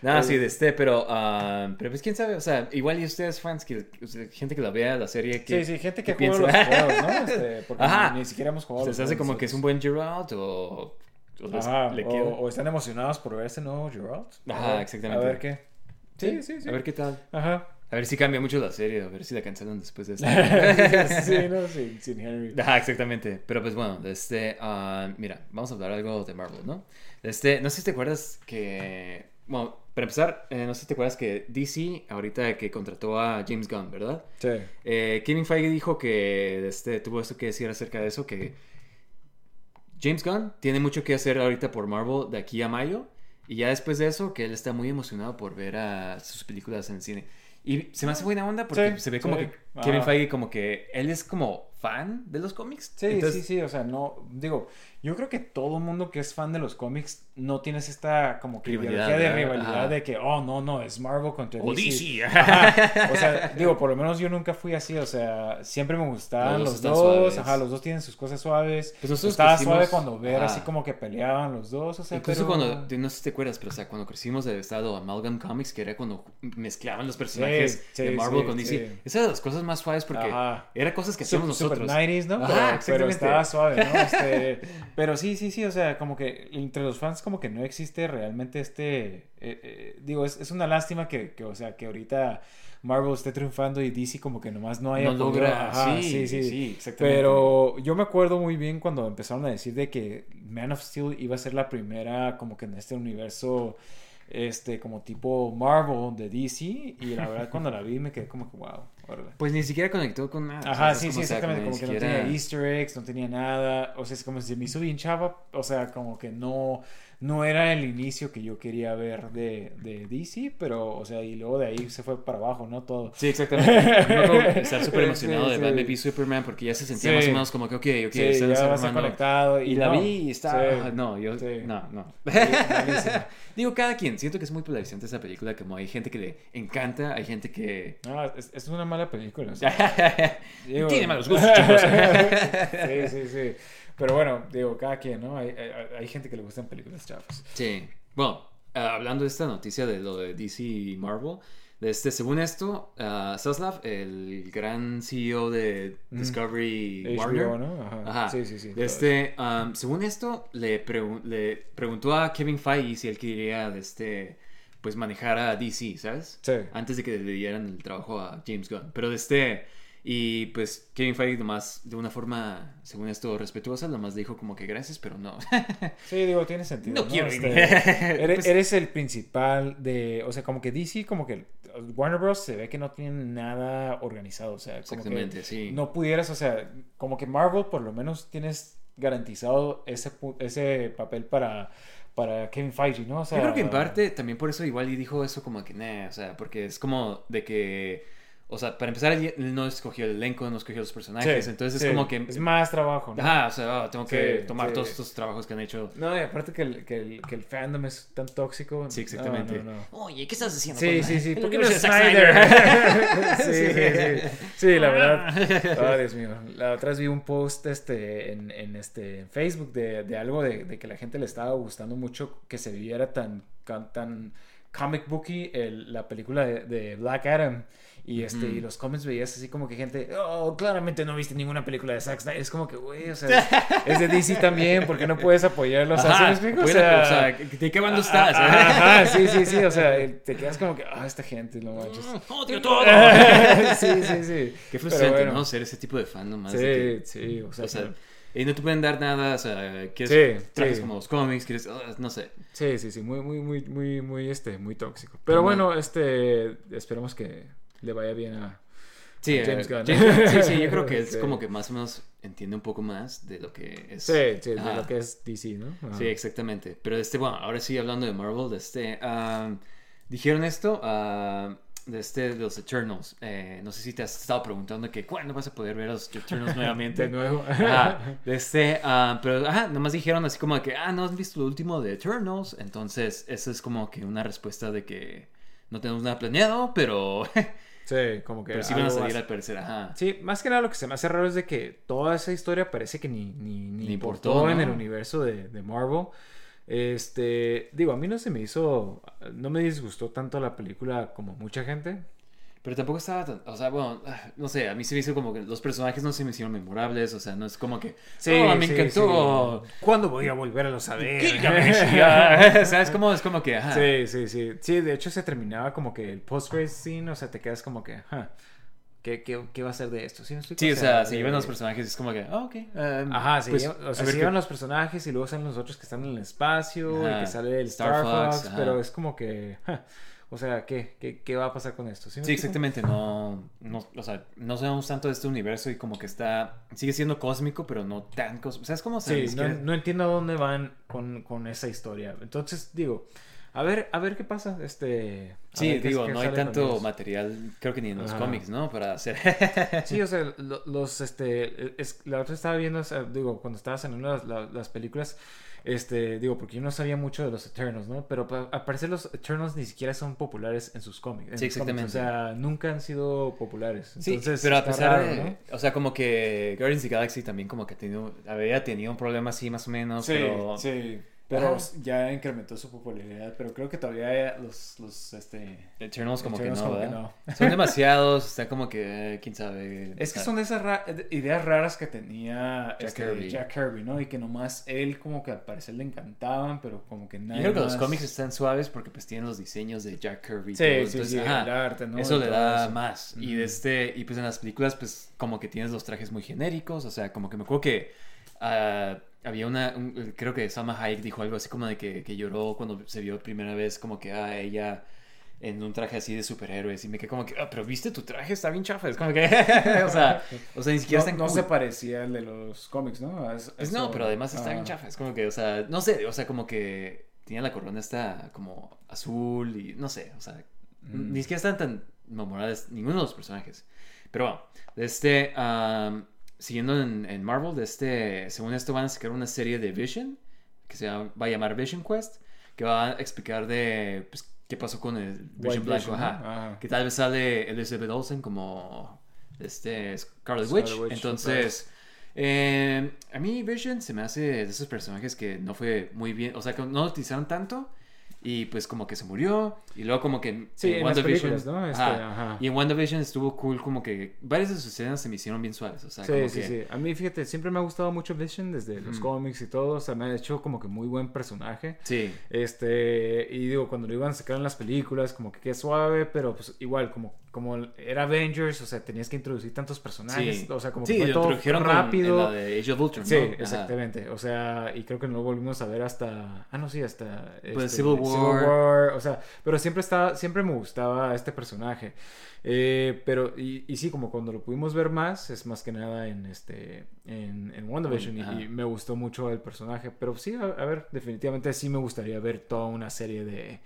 No, sí, de este, pero, ah, pero pues quién sabe, o sea, igual y ustedes fans, que, gente que la vea, la serie, que, Sí, sí, gente que ¿qué juega los piensa? juegos, ¿no? Este, porque Ajá. ni, ni siquiera hemos jugado se los hace como que es un buen Geralt o, Ajá, le o, están emocionados por ver ese nuevo Geralt. Ajá, ver- exactamente. A ver qué. Sí, sí, sí. A ver qué tal. Ajá. A ver si cambia mucho la serie, a ver si la cancelan después de esto. sí, no, sin, sin Henry. Ajá, exactamente. Pero pues bueno, este, ah, mira, vamos a hablar algo de Marvel, ¿no? Este, no sé si te acuerdas que, bueno, para empezar, eh, no sé si te acuerdas que DC ahorita que contrató a James Gunn, ¿verdad? Sí. Eh, Kevin Feige dijo que este, tuvo esto que decir acerca de eso, que James Gunn tiene mucho que hacer ahorita por Marvel de aquí a mayo. Y ya después de eso, que él está muy emocionado por ver a sus películas en el cine. Y se me hace buena onda porque Sí, se ve como sí. que Kevin Ajá. Feige como que él es como fan de los cómics. Sí, Entonces, sí, sí, o sea, no, digo, yo creo que todo mundo que es fan de los cómics no tienes esta como que Rivalidad, ideología de rivalidad Ajá. de que, oh, no, no, es Marvel contra O DC. O sea, digo, por lo menos yo nunca fui así, o sea, siempre me gustaban Los dos los, dos, suaves. ajá, los dos tienen sus cosas suaves. Pues nosotros Estaba crecimos- suave cuando ver ajá. así como que peleaban los dos, o sea, Incluso pero... cuando, no sé si te acuerdas, pero o sea, cuando crecimos de estado Amalgam Comics, que era cuando mezclaban los personajes sí, de Marvel sí, con DC. sí. Esa era de las cosas más suaves porque Ajá. era cosas que hacíamos Super nosotros. 90s, ¿no? Ajá, pero, pero exactamente. estaba suave, ¿no? Este, pero sí, sí, sí, o sea, como que entre los fans como que no existe realmente este, eh, eh, digo, es, es una lástima que, que, o sea, que ahorita Marvel esté triunfando y DC como que nomás no haya No logra, ajá, sí, sí, exactamente. Pero yo me acuerdo muy bien cuando empezaron a decir de que Man of Steel iba a ser la primera como que en este universo este como tipo Marvel de DC y la verdad cuando la vi me quedé como que wow, órale. Pues ni siquiera conectó con nada. Ajá, sí, Como, sí, o sea, exactamente. Como ni que no siquiera- tenía Easter eggs, no tenía nada. O sea, es como si me hizo bien chava. O sea, como que no, no era el inicio que yo quería ver de, de DC, pero, o sea, y luego de ahí se fue para abajo, ¿no? Todo. Sí, exactamente. Estar súper emocionado Sí, de sí. Batman v Superman porque ya se sentía Sí. más o menos como que, ok, ok, sí, ya armando- conectado. Y la no, vi y está. sí. ah, No, yo. Sí. No, no. Sí. Digo, cada quien. Siento que es muy polarizante esa película. Como hay gente que le encanta, hay gente que. No, es, es una mala película. o sea, digo- Tiene malos gustos, chicos. sí, sí, sí. Pero bueno, digo, cada quien, ¿no? Hay, hay, hay gente que le gustan películas chafas. Sí. Bueno, ah, hablando de esta noticia de lo de DC y Marvel, de este, según esto, Zaslav, el gran CEO de Discovery HBO, Warner, ¿no? Ajá. Ajá. Sí, sí, sí. Este, um, según esto, le, le preguntó a Kevin Feige si él quería de este, pues manejar a DC, ¿sabes? Sí. Antes de que le dieran el trabajo a James Gunn. Pero de este, y pues Kevin Feige nomás, de una forma, según esto, respetuosa, nomás dijo como que gracias, pero no. Sí, digo, tiene sentido. No quiero Este, eres, Pues- eres el principal de. O sea, como que DC, como que Warner Bros. se ve que no tienen nada organizado. O sea, como Exactamente, que sí. no pudieras, o sea, como que Marvel por lo menos tienes garantizado ese, ese papel para, para Kevin Feige, ¿no? O sea, Yo creo que en parte también por eso igual y dijo eso como que, nah, o sea, porque es como de que, o sea, para empezar, él él no escogió el elenco, no escogió los personajes, sí, entonces sí, es como que... Es más trabajo, ¿no? Ajá, o sea, oh, tengo que Sí, tomar sí. todos estos trabajos que han hecho. No, y aparte que el, que, el, que el fandom es tan tóxico. Sí, exactamente. No, no, no. Oye, ¿qué estás haciendo? Sí, con sí, sí. ¿Por qué no es Snyder? sí, Sí. sí, sí. La verdad. Oh, Dios mío. La otra vez vi un post este, en, en este, en Facebook de, de algo de, de que la gente le estaba gustando mucho que se viviera tan, tan, tan comic booky el- la película de, de Black Adam. Y, este, y los comments veías así como que gente, oh, claramente no viste ninguna película de Zack Snyder. Es como que, güey, o sea, es de DC también, ¿por qué no puedes apoyarlo? O sea, ¿sí me Ajá, explico? O sea, o sea, ¿de qué bando estás? Ajá, sí, sí, sí, o sea, te quedas como que, ah, esta gente, no manches. ¡Odio todo! sí, sí, sí. Qué frustrante, bueno. ¿no? Ser ese tipo de fan nomás. Sí, que- sí, o sea, o sea, pero- y no te pueden dar nada, o sea, quieres Sí, trajes sí. como los cómics, quieres, oh, no sé. sí, sí, sí, muy, muy, muy, muy, muy, este, muy tóxico. Pero bueno, este, esperemos que le vaya bien a Sí, a James eh, Gunn. James- sí, sí, yo creo que es Sí. como que más o menos entiende un poco más de lo que es. Sí, sí, de lo que es DC, ¿no? Sí, exactamente. Pero este, bueno, ahora sí hablando de Marvel, de este, am, dijeron esto ah, de este, de los Eternals. Eh, no sé si te has estado preguntando que cuándo vas a poder ver a los Eternals nuevamente. De nuevo. De este, ah, pero ajá, nomás dijeron así como que, ah, no has visto lo último de Eternals. Entonces, eso es como que una respuesta de que no tenemos nada planeado, pero, Sí, como que pero sí van a salir más- al parecer, ajá. Sí, más que nada lo que se me hace raro es de que toda esa historia parece que ni, ni, ni Ni importó, importó, en ¿no? el universo de, de Marvel. Este, digo, a mí no se me hizo, no me disgustó tanto la película como mucha gente. Pero tampoco estaba tan, o sea, bueno, no sé, a mí se me hizo como que los personajes no se me hicieron memorables, o sea, no es como que, Sí, oh, me sí, encantó. sí. ¿Cuándo voy a volverlos a ver? o sea, es como, es como que, ajá. Sí, sí, sí. Sí, de hecho se terminaba como que el post-credit scene, o sea, te quedas como que, "Huh, ¿qué, qué, qué va a ser de esto? Sí, me explico? Sí, o sea, se llevan los personajes, es como que, oh, ok. um, Ajá, sí, pues, o sea, se llevan los personajes y luego salen los otros que están en el espacio Ajá. y que sale el Star Star, Fox, Fox, pero es como que, "Huh, o sea, ¿qué, qué, qué va a pasar con esto? ¿Sí, exactamente, no, no, o sea, no sabemos tanto de este universo y como que está, sigue siendo cósmico, pero no tan cósmico, o sea, es como, Sí, no, entiendo a dónde van con, con esa historia. Entonces, digo, a ver, a ver qué pasa. Este, Sí, qué- digo, qué no hay tanto material, creo que ni en los Ajá. cómics, ¿no? Para hacer... Sí, o sea, lo- los, este, es, la otra estaba viendo, o sea, digo, cuando estabas en las, la- las películas, este, digo, porque yo no sabía mucho de los Eternals, ¿no? Pero al parecer los Eternals ni siquiera son populares en sus cómics. en Sí, cómics, exactamente. O sea, nunca han sido populares. Sí, pero a pesar raro, de, ¿no? o sea, como que Guardians of the Galaxy también como que ha tenido, había tenido un problema así más o menos, pero... sí. Pero Ajá. ya incrementó su popularidad, pero creo que todavía los, los, este... Eternals como Eternals que no, como que no. Son demasiados, está como que, eh, quién sabe. Es que sea, son de esas ra- ideas raras que tenía Jack este, Kirby. Jack Kirby, ¿no? Y que nomás él como que al parecer le encantaban, pero como que Yo nadie creo que los cómics están suaves porque pues tienen los diseños de Jack Kirby. y Sí, todo, sí, entonces, sí, ajá, el arte, ¿no? Eso le da eso. más. Y de este, y pues en las películas, pues, como que tienes los trajes muy genéricos. O sea, como que me acuerdo que ah, había una. un- creo que Salma Hayek dijo algo así como de que, que lloró cuando se vio primera vez, como que a ella en un traje así de superhéroes. Y me quedé como que, ah, pero viste tu traje, está bien chafa. Es como que, o sea, o sea, ni siquiera No, está no cool. se parecía al de los cómics, ¿no? Es- no, pero además está bien ah. chafa. Es como que, o sea, no sé, o sea, como que tenía la corona esta como azul y no sé, o sea, Mm. ni siquiera están tan memorables ninguno de los personajes. Pero bueno, este, am, siguiendo en, en Marvel, de este, según esto van a sacar una serie de Vision que se va, a llamar Vision Quest, que va a explicar de pues, qué pasó con el Vision White Blanco. Que tal vez sale Elizabeth Olsen como este Scarlet Scarlet Witch. Witch, Entonces, eh, a mí Vision se me hace de esos personajes que no fue muy bien, o sea, que no lo utilizaron tanto y pues como que se murió y luego como que Sí, en WandaVision- ¿no? Este. Y en WandaVision estuvo cool como que varias de sus escenas se me hicieron bien suaves, o sea, Sí, como sí, que sí. A mí, fíjate, siempre me ha gustado mucho Vision desde los cómics y todo. O sea, me ha hecho como que muy buen personaje. Sí. Este, y digo, cuando lo iban a sacar en las películas, como que qué suave, pero pues igual, como, como era Avengers, o sea, tenías que introducir tantos personajes. Sí. O sea, como Sí, que fue todo rápido. en la de Age of Ultron, Sí, ¿no? Ajá. exactamente. O sea, y creo que no lo volvimos a ver hasta. Ah, no, sí, hasta. Pues este, Civil War. War, O sea, pero siempre estaba, siempre me gustaba este personaje. Eh, pero, y, y sí, como cuando lo pudimos ver más, es más que nada en este. En, en WandaVision. y- me gustó mucho el personaje. Pero sí, a, a ver, definitivamente sí me gustaría ver toda una serie de.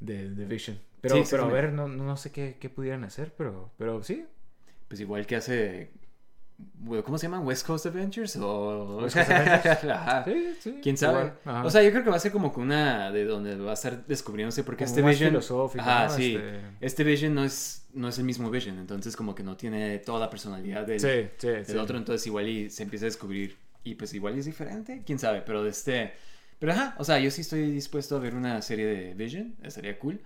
De, de Vision. Pero, Sí, pero a ver, no, no sé qué, qué pudieran hacer, pero, pero sí. Pues igual que hace ¿cómo se llaman? West Coast Adventures o West Coast Adventures. Ajá. Sí, sí. ¿Quién sabe? ajá. O sea, yo creo que va a ser como que una de donde va a estar descubriéndose porque Como este más Vision filosófico, Ajá, ¿no? sí. Este- Este Vision no es no es el mismo Vision, entonces como que no tiene toda la personalidad del, Sí, sí, del otro, entonces igual y se empieza a descubrir y pues igual es diferente, quién sabe, pero de este pero ajá, o sea, yo sí estoy dispuesto a ver una serie de Vision, estaría cool.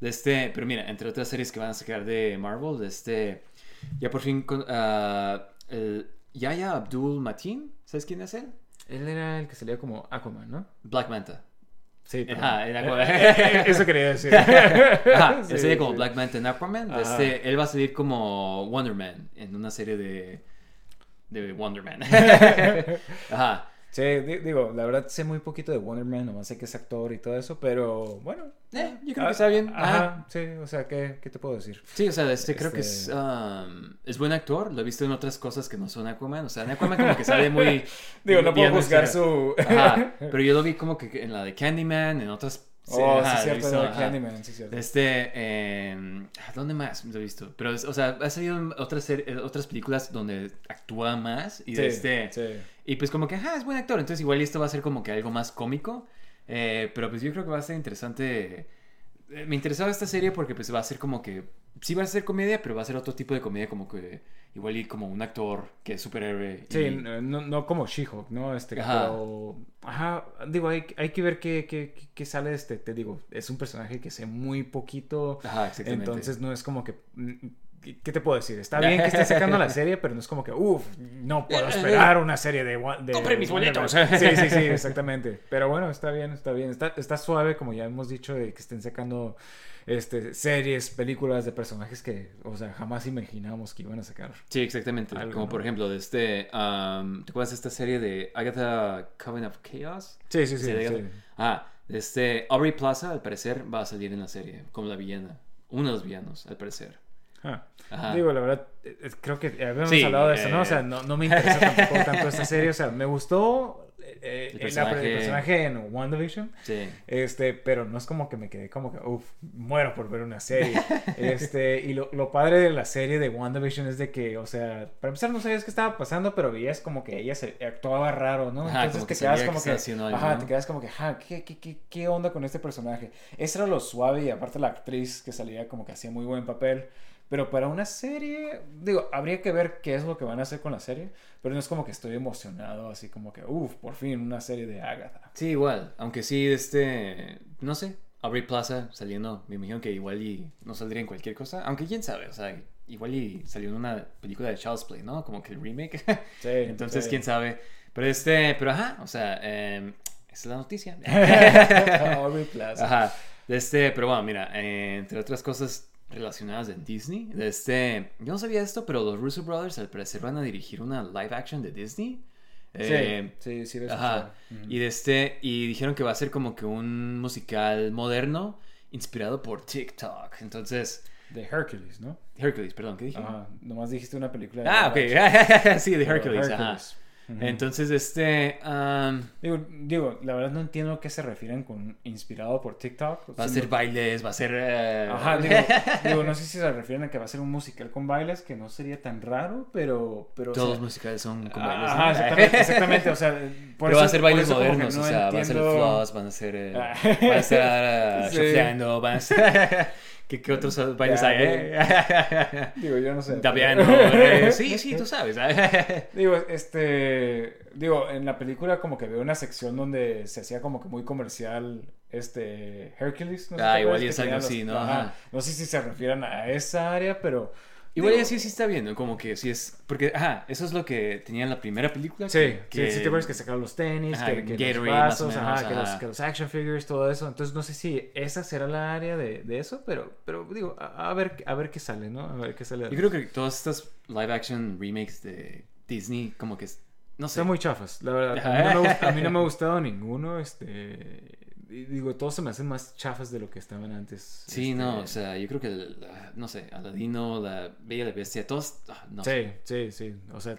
De este, pero mira, entre otras series que van a sacar de Marvel, de este ya por fin con ah, el Yaya Abdul Mateen, ¿sabes quién es él? Él era el que salía como Aquaman, ¿no? Black Manta. Sí, pero- Ajá, era como- Eso quería decir. Ajá, Sí, él sería como. Black Manta en Aquaman. Este, él va a salir como Wonder Man en una serie de, de Wonder Man. Ajá. Sí, di- digo, la verdad sé muy poquito de Wonder Man, nomás sé que es actor y todo eso, pero bueno. Eh, yo creo Ah, que está bien. Ajá, Ajá. sí, o sea, ¿qué, qué te puedo decir? Sí, o sea, este, creo que es, um, es buen actor. Lo he visto en otras cosas que no son Aquaman. O sea, en Aquaman como que sale muy... Digo, no puedo juzgar su... Ajá, pero yo lo vi como que en la de Candyman, en otras... oh, ajá, sí, lo he cierto, visto, de ajá. Candyman, sí, cierto. Este, eh, ¿dónde más lo he visto? Pero, o sea, ha salido en otras, en otras películas donde actúa más y de Sí, este... sí. Y pues como que, ajá, es buen actor, entonces igual esto va a ser como que algo más cómico. Eh, pero pues yo creo que va a ser interesante. Eh, Me interesaba esta serie porque pues va a ser como que sí va a ser comedia, pero va a ser otro tipo de comedia como que igual y como un actor que es superhéroe. Sí, y- no, no como She-Hulk, ¿no? Este, Ajá. pero... Ajá, digo, hay, hay que ver qué, qué, qué- sale este, te digo, es un personaje que sé muy poquito, Ajá, exactamente. entonces no es como que... ¿Qué te puedo decir? Está bien que esté sacando la serie, pero no es como que, uff, no puedo esperar una serie de... De Compre mis boletos. Sí, sí, sí, exactamente. Pero bueno, está bien, está bien. Está, está suave, como ya hemos dicho, de que estén sacando este, series, películas de personajes que, o sea, jamás imaginábamos que iban a sacar. Sí, exactamente. Algo, como ¿no? por ejemplo de este... um, ¿Te acuerdas de esta serie de Agatha Coven of Chaos? Sí, sí, sí. de sí. Ah, de este Aubrey Plaza al parecer va a salir en la serie como la villana. Uno de los villanos, al parecer. Ah. Ajá. Digo, la verdad, eh, eh, creo que habíamos Sí, hablado de eso, ¿no? O sea, eh. no, no me interesa tampoco tanto esta serie. O sea, me gustó eh, El la- el personaje. personaje en WandaVision. Sí. Este, pero no es como que me quedé como que, uff, muero por ver una serie. Este, y lo, lo padre de la serie de WandaVision es de que, o sea, para empezar no sabías qué estaba pasando, pero veías como que ella se actuaba raro, ¿no? Ajá, Entonces que te quedas sabía como que que, algo, ajá, ¿no? te quedas como que, ajá, ¿qué, qué, qué, qué onda con este personaje? Eso era lo suave y aparte la actriz que salía como que hacía muy buen papel. Pero para una serie, digo, habría que ver qué es lo que van a hacer con la serie, pero no es como que estoy emocionado, así como que, uff, por fin una serie de Agatha. Sí, igual. Aunque sí, este... No sé. Aubrey Plaza saliendo. Me imagino que igual y no saldría en cualquier cosa. Aunque quién sabe. O sea, igual y salió en una película de Child's Play, ¿no? Como que el remake. Sí, Entonces, sí. quién sabe. Pero este... Pero ajá. O sea, eh, esa es la noticia. Aubrey Plaza. Ajá. Este, pero bueno, mira, eh, entre otras cosas relacionadas en Disney, de este, yo no sabía esto, pero los Russo Brothers al parecer van a dirigir una live action de Disney. Eh, sí, sí, Ajá. Y de este, y dijeron que va a ser como que un musical moderno inspirado por TikTok. Entonces, De Hercules, ¿no? Hercules, perdón, ¿qué dije? Ajá. Nomás dijiste una película. de Ah, ok. sí, de Pero Hercules. ajá. Entonces, este, um, Digo, digo, la verdad no entiendo a qué se refieren con inspirado por TikTok. va a ser bailes, va a ser... eh, Ajá, digo, digo, no sé si se refieren a que va a ser un musical con bailes, que no sería tan raro, pero... pero o Todos sea, los musicales son con bailes. Ajá, exactamente, exactamente, o sea, por Pero va a eso- ser bailes eso modernos, no o sea, va a ser entiendo- floss, van a ser, eh, Ah. van a estar uh, Sí. van a ser, ¿qué, qué otros bailes Ya, hay? eh? Digo, yo no sé. Tapiano, pero- eh, sí, sí, tú sabes. ¿eh? Digo, este, digo, en la película como que veo una sección donde se hacía como que muy comercial, este, Hercules. No sé Ah, te igual es algo así, ¿no? Ajá. Ajá. No sé si se refieren a esa área, pero... Igual así sí está bien, ¿no? como que sí es, porque, ajá, eso es lo que tenía en la primera película. Sí, que, sí, sí te acuerdas que sacaron los tenis, Ajá, que, que los Gatorade, vasos, menos, ajá, que, los, que los action figures, todo eso. Entonces no sé si esa será la área de, de eso, pero, pero digo, a, a ver, a ver qué sale, ¿no? A ver qué sale. Yo creo que todas estas live action remakes de Disney, como que, no sé. Están muy chafas, la verdad. A mí, no me, a mí no me ha gustado ninguno, este... Digo, todos se me hacen más chafas de lo que estaban antes. Sí, este, no, o sea, yo creo que, el- no sé, Aladino, la Bella y la Bestia, todos, ah, no. Sí, sí, sí. O sea,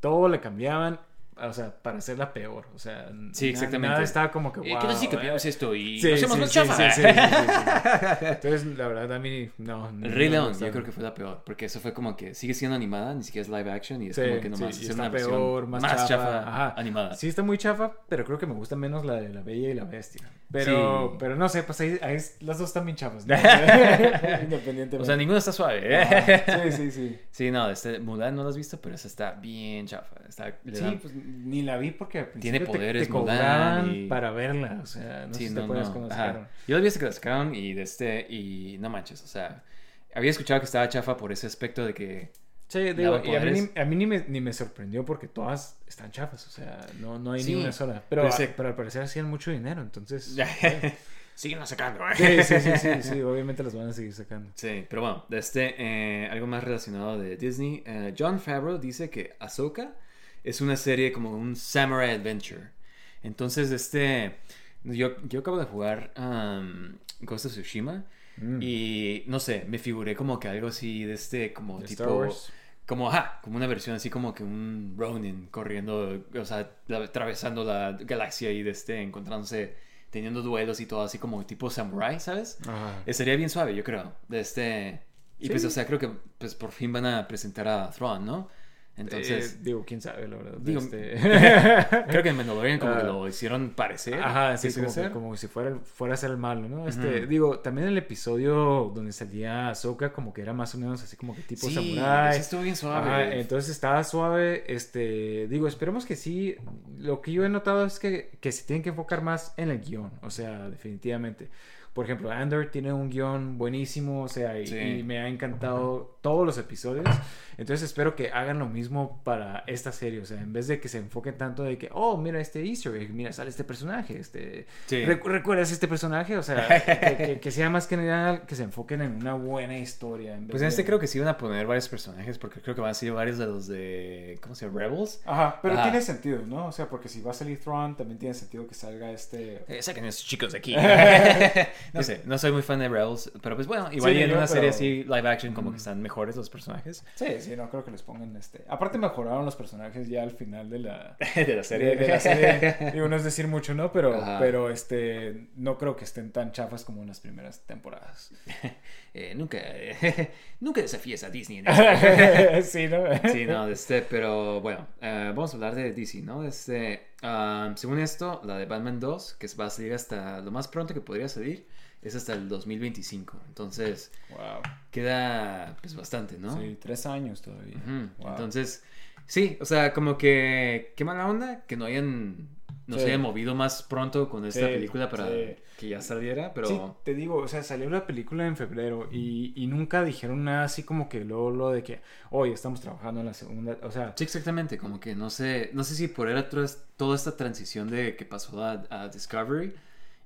todo le cambiaban, o sea, para hacerla peor. O sea, Sí, exactamente. Nada estaba como que, Eh, wow. ¿Qué tal si eh. cambiamos esto y Sí, hacemos sí, más chafa? sí. Entonces, la verdad, a mí no. El no Rey me León, yo creo que fue la peor, porque eso fue como que sigue siendo animada, ni siquiera es live action, y es como que nomás está una peor, más, más, chafa, chafa, ajá. animada. Sí, está muy chafa, pero creo que me gusta menos la de la Bella y la Bestia. Pero, Sí. pero no sé, pues ahí, las dos están bien chafas. ¿no? Independientemente. O sea, ninguno está suave. ¿eh? Ajá, Sí, sí, sí. Sí, no, este, Mulan no lo has visto, pero esa está bien chafa. Está, Sí, dan- pues ni la vi porque al Tiene principio te- poderes te, Mulan y- para verla. O sea, no sí, sé si no, te no. Ajá. sacaron. Yo lo vi hasta que la sacaron y de este, y no manches, o sea, había escuchado que estaba chafa por ese aspecto de que Sí, digo, y a mí, ni, a mí ni, me, ni me sorprendió porque todas están chafas, o sea, no, no hay Sí, ni una sola. Pero, pero a- se- pero al parecer hacían mucho dinero, entonces... siguen sacando. sí, sí, sí, sí, sí, obviamente las van a seguir sacando. Sí, pero bueno, de este, eh, algo más relacionado de Disney. eh, John Favreau dice que Ahsoka es una serie como un samurai adventure. Entonces, este, yo, yo acabo de jugar um, Ghost of Tsushima Mm. y no sé, me figuré como que algo así de este, como De tipo, Star Wars. Como, ajá, como una versión así como que un Ronin corriendo, o sea, atravesando la galaxia y de este, encontrándose, teniendo duelos y todo así como tipo samurai, ¿sabes? Ajá. Estaría bien suave, yo creo. De este. Y pues, o sea, creo que pues por fin van a presentar a Thrawn, ¿no? Entonces, Eh, digo, quién sabe, la verdad. Digo, Este- creo que en Mandalorian como que Ah. lo hicieron parecer. Ajá, sí, como, que- si fuera, fuera a ser el malo, ¿no? Este, digo, también el episodio donde salía Ahsoka como que era más o menos así como que tipo Sí, samurai. ese estuvo bien suave. Ajá, entonces estaba suave, este, digo, esperemos que sí. Lo que yo he notado es que, que se tienen que enfocar más en el guion, o sea, definitivamente. Por ejemplo, Andor tiene un guion buenísimo, o sea, y, Sí. y me ha encantado todos los episodios. Entonces espero que hagan lo mismo para esta serie, o sea, en vez de que se enfoquen tanto de que, oh, mira este easter egg, mira, sale este personaje, este... Sí. "Recu- ¿Recuerdas este personaje? O sea, que, que- que sea más que nada que se enfoquen en una buena historia. en vez Pues en este de- creo que sí van a poner varios personajes porque creo que van a ser varios de los de, ¿cómo se llama? Rebels. Ajá, pero Ajá. tiene sentido, ¿no? O sea, porque si va a salir Thrawn, también tiene sentido que salga este... Eh, saquen a esos chicos de aquí. no sé, no soy muy fan de Rebels, pero pues bueno, igual Sí, y en yo, una serie así live action como que están mejores los personajes Sí, sí, no creo que les pongan este... Aparte mejoraron los personajes ya al final de la... de la De, de la serie, digo, no es decir mucho, ¿no? Pero, Ajá. pero este, no creo que estén tan chafas como en las primeras temporadas. Eh, nunca, nunca desafíes a Disney en esto. sí, ¿no? Sí, no, este, pero bueno, eh, vamos a hablar de DC, ¿no? Este, ah, según esto, la de Batman 2, que va a salir hasta lo más pronto que podría salir, es hasta el 2025. Entonces, Wow. queda pues bastante, ¿no? Sí, tres años todavía. Wow. Entonces, sí, o sea, como que qué mala onda que no hayan no Sí. se hayan movido más pronto con esta Sí, película para sí. que ya saliera, pero Sí, te digo, o sea, salió la película en febrero y, y nunca dijeron nada así como que luego lo de que hoy estamos trabajando en la segunda, o sea, Sí, exactamente, como que no sé, no sé si por era toda esta transición de que pasó a, a Discovery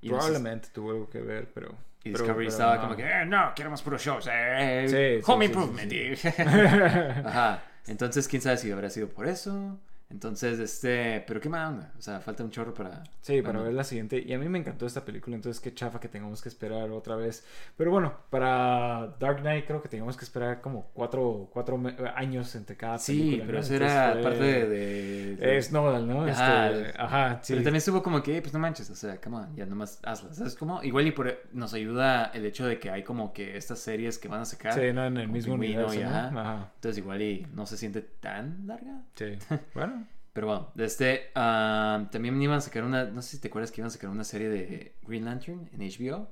y no sé- probablemente tuvo algo que ver, pero... y Discovery pero estaba no. como que eh, no, queremos puros shows, eh, home improvement. Ajá, entonces quién sabe si habrá sido por eso. Entonces, este, pero qué mala onda, o sea, falta un chorro para Sí, para ver la siguiente. Y a mí me encantó esta película, entonces qué chafa que tengamos que esperar otra vez. Pero bueno, para Dark Knight creo que teníamos que esperar como cuatro, cuatro años entre cada Sí, película. pero ¿no? eso Entonces era fue- parte de, de- Es Nolan, ¿no? Ajá, Este, ajá, sí. Pero también estuvo como que, pues no manches, o sea, come on, ya nomás hazlas. ¿Sabes cómo? Igual y por, nos ayuda el hecho de que hay como que estas series que van a sacar. Sí, no, en el mismo universo, y ¿no? ajá. Ajá. Entonces igual y no se siente tan larga. Sí. Bueno. Pero bueno, de este, ah, también iban a sacar una, no sé si te acuerdas que iban a sacar una serie de Green Lantern en HBO.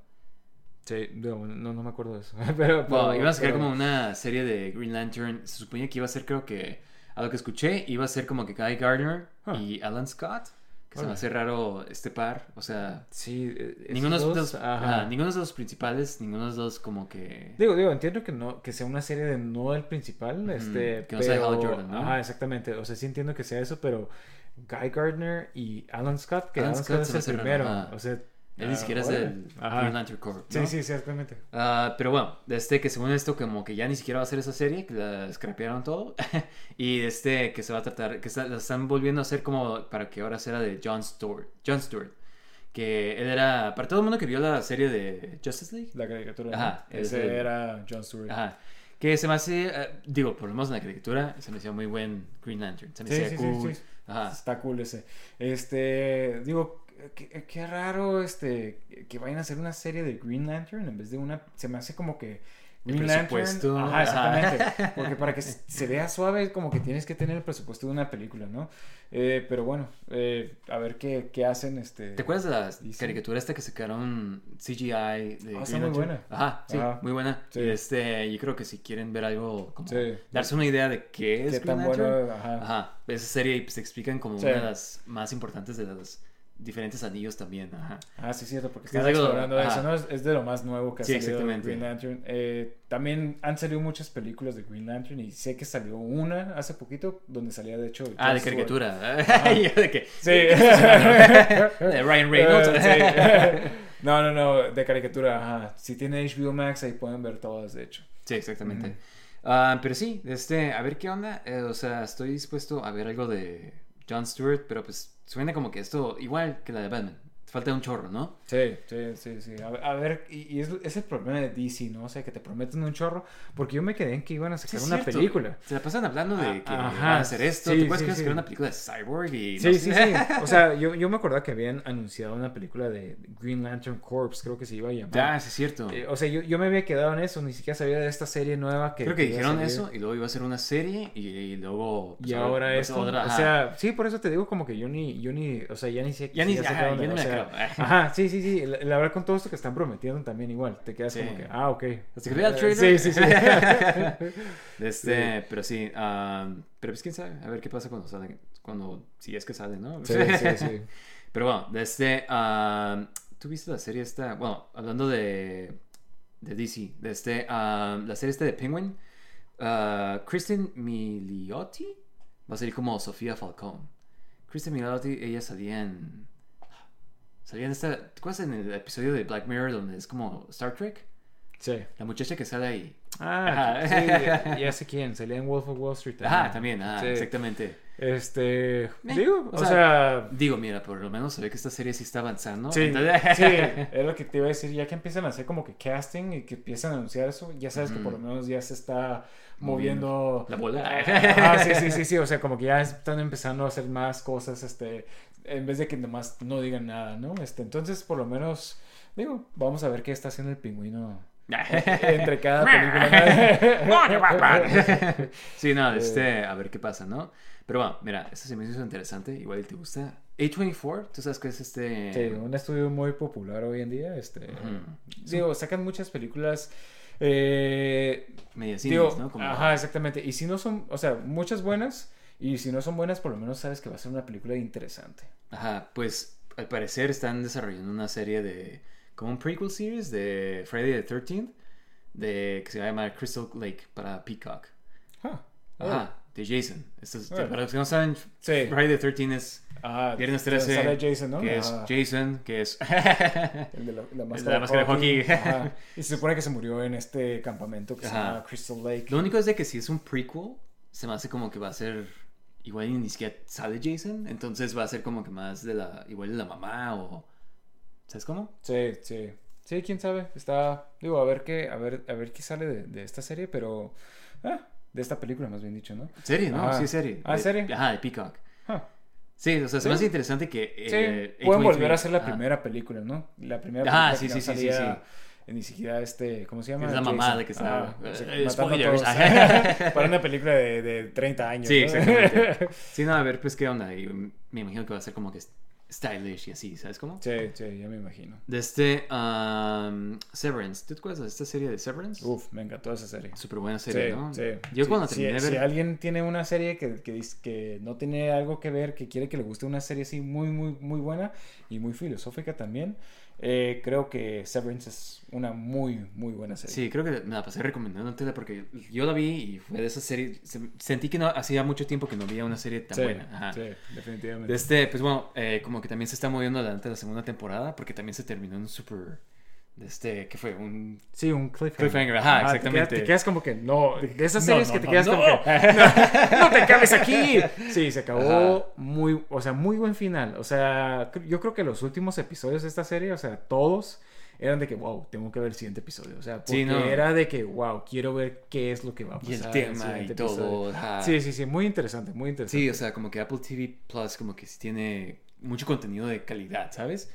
Sí, no, no, no me acuerdo de eso. pero, Bueno, iban a sacar pero- como una serie de Green Lantern. Se suponía que iba a ser, creo que, a lo que escuché, iba a ser como que Guy Gardner y Alan Scott. Que se me hace raro este par. O sea, Sí, esos ninguno, de dos, los, ajá, ninguno de los principales, ninguno de los como que... Digo, digo, entiendo que no, que sea una serie de no el principal, este, que no sea pero, Hal Jordan, ¿no? Ajá, exactamente. O sea, sí entiendo que sea eso, pero Guy Gardner y Alan Scott, que Alan Alan, Scott es el raro, primero. O sea, Él ni ah, siquiera es del. Green Lantern Corps, Sí, ¿no? sí, sí, exactamente. Ah, pero bueno, este que según esto como que ya ni siquiera va a ser esa serie, que la scrapearon todo. y este que se va a tratar, que está- la están volviendo a hacer como para que ahora sea de Jon Stewart. Jon Stewart. Que él era, para todo el mundo que vio la serie de Justice League. La caricatura. ¿no? Ajá, Ese ese- era John Stewart. Ajá. Que se me hace, eh, digo, por lo menos en la caricatura, se me hacía muy buen Green Lantern. Se me Sí, hacía sí, sí, cool. sí. Ajá. Está cool ese. Este, digo, qué, qué raro este que vayan a hacer una serie de Green Lantern en vez de una. Se me hace como que. El Green Lantern. presupuesto, Ajá, ajá. exactamente. Porque para que se vea suave, como que tienes que tener el presupuesto de una película, ¿no? Eh, pero bueno, eh, a ver qué, qué hacen. Este, ¿Te acuerdas de la Dicen. caricatura esta que sacaron CGI de Ah, Green está muy Lantern? buena. Ajá, sí, Ajá. muy buena. Sí. Y este, yo creo que si quieren ver algo como Sí. darse una idea de qué es qué Green tan Lantern, bueno. Ajá. ajá, esa serie pues, te explican como una de las más importantes de los diferentes anillos también, ajá. Ah, sí, cierto, porque Que estás es explorando eso, ¿no? Es, es de lo más nuevo que ha Sí, salido exactamente. Green Lantern. Eh, también han salido muchas películas de Green Lantern y sé que salió una hace poquito donde salía, de hecho... Ah, de caricatura. De que, Sí. de Ryan Reynolds. Eh, sí. No, no, no, de caricatura, ajá. Si tiene HBO Max, ahí pueden ver todas, de hecho. Sí, exactamente. Ah, pero sí, este, a ver qué onda. Eh, o sea, estoy dispuesto a ver algo de Jon Stewart, pero pues suena como que esto, igual que la de Batman. Falta un chorro, ¿no? Sí, sí, sí, sí. A, ver- a ver, y, y es, es el problema de DC, ¿no? O sea, que te prometen un chorro, porque yo me quedé en que iban a Sí, sacar es una cierto. película. Se la pasan hablando de Ah, que ajá, van a hacer esto. sí, ¿Te acuerdas sí, que iban a sí. sacar una película de Cyborg? Y Sí, no sí, sé? sí. O sea, yo, yo me acordaba que habían anunciado una película de Green Lantern Corps, creo que se iba a llamar. Ah, sí, es cierto. Eh, o sea, yo, yo me había quedado en eso, ni siquiera sabía de esta serie nueva que... Creo que dijeron eso y luego iba a ser una serie y, y luego... pues, Y ahora esto, otra, o sea, sí, por eso te digo como que yo ni, yo ni, o sea, ya ni sé, Ya ni- ya o me sea. Ajá, sí, sí, sí, la, la verdad con todo esto que están prometiendo también igual, te quedas Sí. como que, ah, ok. Hasta que el Eh, trailer. Sí, sí, sí. Este, Pero sí, pero pues quién sabe, a ver qué pasa cuando sale, cuando, si es que sale, ¿no? sí, sí, sí. Pero bueno, desde, ah, ¿tú viste la serie esta? Bueno, hablando de, de DC, desde, ah, la serie esta de Penguin, ah, Kristen Milioti va a salir como Sofía Falcón. Kristen Milioti, ella salía en... Salía en esta... ¿Te acuerdas en el episodio de Black Mirror donde es como Star Trek? Sí. La muchacha que sale ahí. Ah, Ajá. sí, ya, sé quién, salía en Wolf of Wall Street Ajá, también, ah, Sí. exactamente. Este, digo, o sea, sea, Digo, mira, por lo menos se ve que esta serie sí está avanzando. sí, Entonces- sí, es lo que te iba a decir, ya que empiezan a hacer como que casting y que empiezan a anunciar eso, ya sabes que por lo menos ya se está moviendo La bola. Ajá, sí, sí, sí, sí, o sea, como que ya están empezando a hacer más cosas, este, en vez de que nomás no digan nada, ¿no? Este, entonces, por lo menos, digo, vamos a ver qué está haciendo el pingüino entre cada película. sí, no, este, a ver qué pasa, ¿no? Pero bueno, mira, esta se me hizo interesante, igual te gusta. A24, tú sabes que es este... Sí, un estudio muy popular hoy en día, este, digo, sacan muchas películas, eh, Medias ¿no? Como- ajá, exactamente, y si no son, o sea, muchas buenas, y si no son buenas, por lo menos sabes que va a ser una película interesante. Ajá, pues al parecer están desarrollando una serie de... Como un prequel series de Friday the 13th, de, que se llama Crystal Lake para Peacock. Ah, Ajá, de Jason. Esto es- para los que no saben, Sí. Friday the 13th es Ah, Viernes 13, sale Jason, ¿no? que es Ajá. Jason, que es... El de la, la El máscara, de la máscara de hockey. Ajá. Y se supone que se murió en este campamento que se llama Crystal Lake. Lo único es de que si es un prequel, se me hace como que va a ser... Igual ni siquiera sale Jason, entonces va a ser como que más de la... Igual de la mamá o... ¿Sabes cómo? Sí, sí. Sí, quién sabe. Está, digo, a ver qué, a ver, a ver qué sale de, de esta serie, pero ah, de esta película más bien dicho, ¿no? Serie, ¿no? Ajá. Sí, serie. Ah, De- ¿serie? Ajá, de Peacock. Ah, Sí, o sea, se Sí. me hace interesante que... sí, eh, pueden A23 volver a hacer la ajá. primera película, ¿no? La primera Ah, película sí, que no sí, sí, sí, salía Ni siquiera este, ¿cómo se llama? Es la mamá Jason. de que está- Ah, eh, sí, eh, matando a spoilers. todos. Para una película de, de 30 años. Sí, ¿no? exactamente. Sí, no, a ver, pues qué onda. Y me imagino que va a ser como que stylish y así, ¿sabes cómo? sí, sí, ya me imagino. De este um, Severance. ¿Tú te acuerdas de esta serie de Severance? Uf, me encantó esa serie. Súper buena serie, Sí, ¿no? sí. Yo Sí, cuando si- terminé si, ver... alguien tiene una serie que, que, que no tiene algo que ver, que quiere que le guste una serie así muy, muy, muy buena y muy filosófica también, eh, creo que Severance es una muy, muy buena serie. Sí, creo que me la pasé recomendándotela porque yo la vi y fue de esa serie... se- Sentí que no hacía mucho tiempo que no veía una serie tan sí, buena. Ajá. sí, definitivamente. De este, pues bueno, eh, como que también se está moviendo adelante la segunda temporada porque también se terminó en un super... De este, ¿qué fue? Un... Sí, un cliffhanger. Cliffhanger, ajá, te quedas- exactamente. Te quedas, como que no. De esas series no, que te no, quedas no. como que. No, no te acabes aquí. Sí, se acabó Ajá. muy. O sea, muy buen final. O sea, yo creo que los últimos episodios de esta serie, o sea, todos eran de que, wow, tengo que ver el siguiente episodio. O sea, porque Sí, no. era de que, wow, quiero ver qué es lo que va a pasar. Y el tema y todo. ajá. Sí, sí, sí, muy interesante, muy interesante. Sí, o sea, como que Apple TV Plus como que sí tiene mucho contenido de calidad, ¿sabes?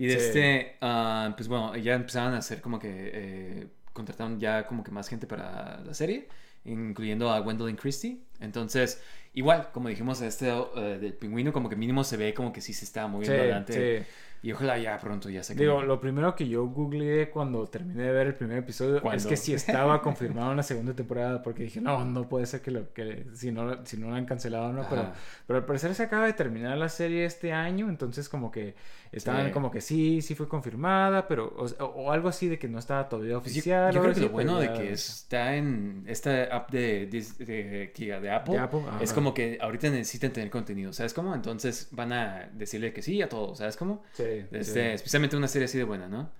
Y de Sí. este, ah, pues bueno, ya empezaron a hacer como que, eh, contrataron ya como que más gente para la serie, incluyendo a Gwendolyn Christie. Entonces, igual, como dijimos, este eh, del pingüino como que mínimo se ve como que sí se está Sí, moviendo adelante. sí. Y ojalá ya pronto ya se Digo, lo primero que yo googleé cuando terminé de ver el primer episodio es que si estaba confirmada una segunda temporada, porque dije, no, no puede ser que, lo, que si, no, si no la han cancelado, ¿no? Pero, Ajá. pero al parecer se acaba de terminar la serie este año, entonces como que estaban Sí. como que sí, sí fue confirmada, pero, o, o algo así de que no estaba todavía yo, oficial. yo o creo que lo bueno de que está en esta app de, de, de- de Apple, es como que ahorita necesitan tener contenido, ¿sabes cómo? Entonces van a decirle que sí a todo, ¿sabes cómo? Sí, Este, sí. Especialmente una serie así de buena, ¿no?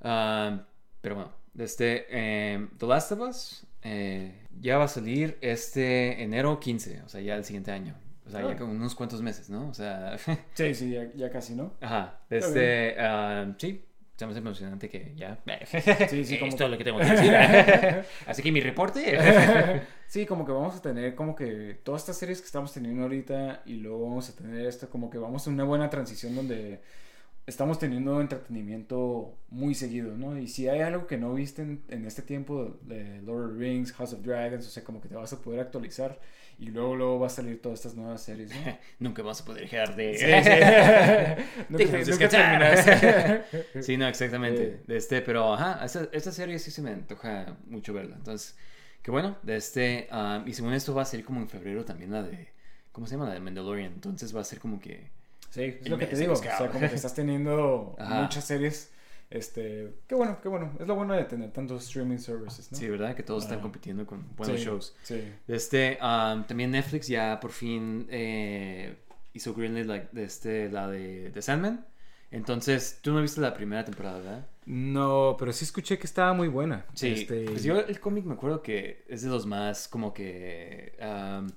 Ah, pero bueno, este, eh, The Last of Us eh, ya va a salir este enero 15, o sea, ya el siguiente año. O sea, ya con unos cuantos meses, ¿no? O sea... sí, sí, ya, ya, casi, ¿no? Ajá. Este, uh, sí, está más emocionante que ya. Sí, sí, como... Es lo que tengo que decir. Así que mi reporte... sí, como que vamos a tener como que todas estas series que estamos teniendo ahorita y luego vamos a tener esto, como que vamos a una buena transición donde estamos teniendo entretenimiento muy seguido, ¿no? Y si hay algo que no viste en, este tiempo de Lord of the Rings, House of Dragons, o sea, como que te vas a poder actualizar y luego luego va a salir todas estas nuevas series, ¿no? nunca vas a poder dejar de... Sí, sí. nunca, sí, no, exactamente. De este, pero, ajá, esta, serie sí se me antoja mucho verla. Entonces, qué bueno, de este... Um, y según esto va a salir como en febrero también la de... ¿Cómo se llama? La de Mandalorian. Entonces va a ser como que Sí, es lo que te digo. O sea, como que estás teniendo muchas series. Este, qué bueno, qué bueno. Es lo bueno de tener tantos streaming services, ¿no? Sí, ¿verdad? Que todos están compitiendo con buenos shows. Sí. Este, um, también Netflix ya por fin eh, hizo Greenlit like, de este, la de, de Sandman. Entonces, tú no viste la primera temporada, ¿verdad? No, pero sí escuché que estaba muy buena. Sí, este... pues yo el cómic me acuerdo que es de los más como que... Um,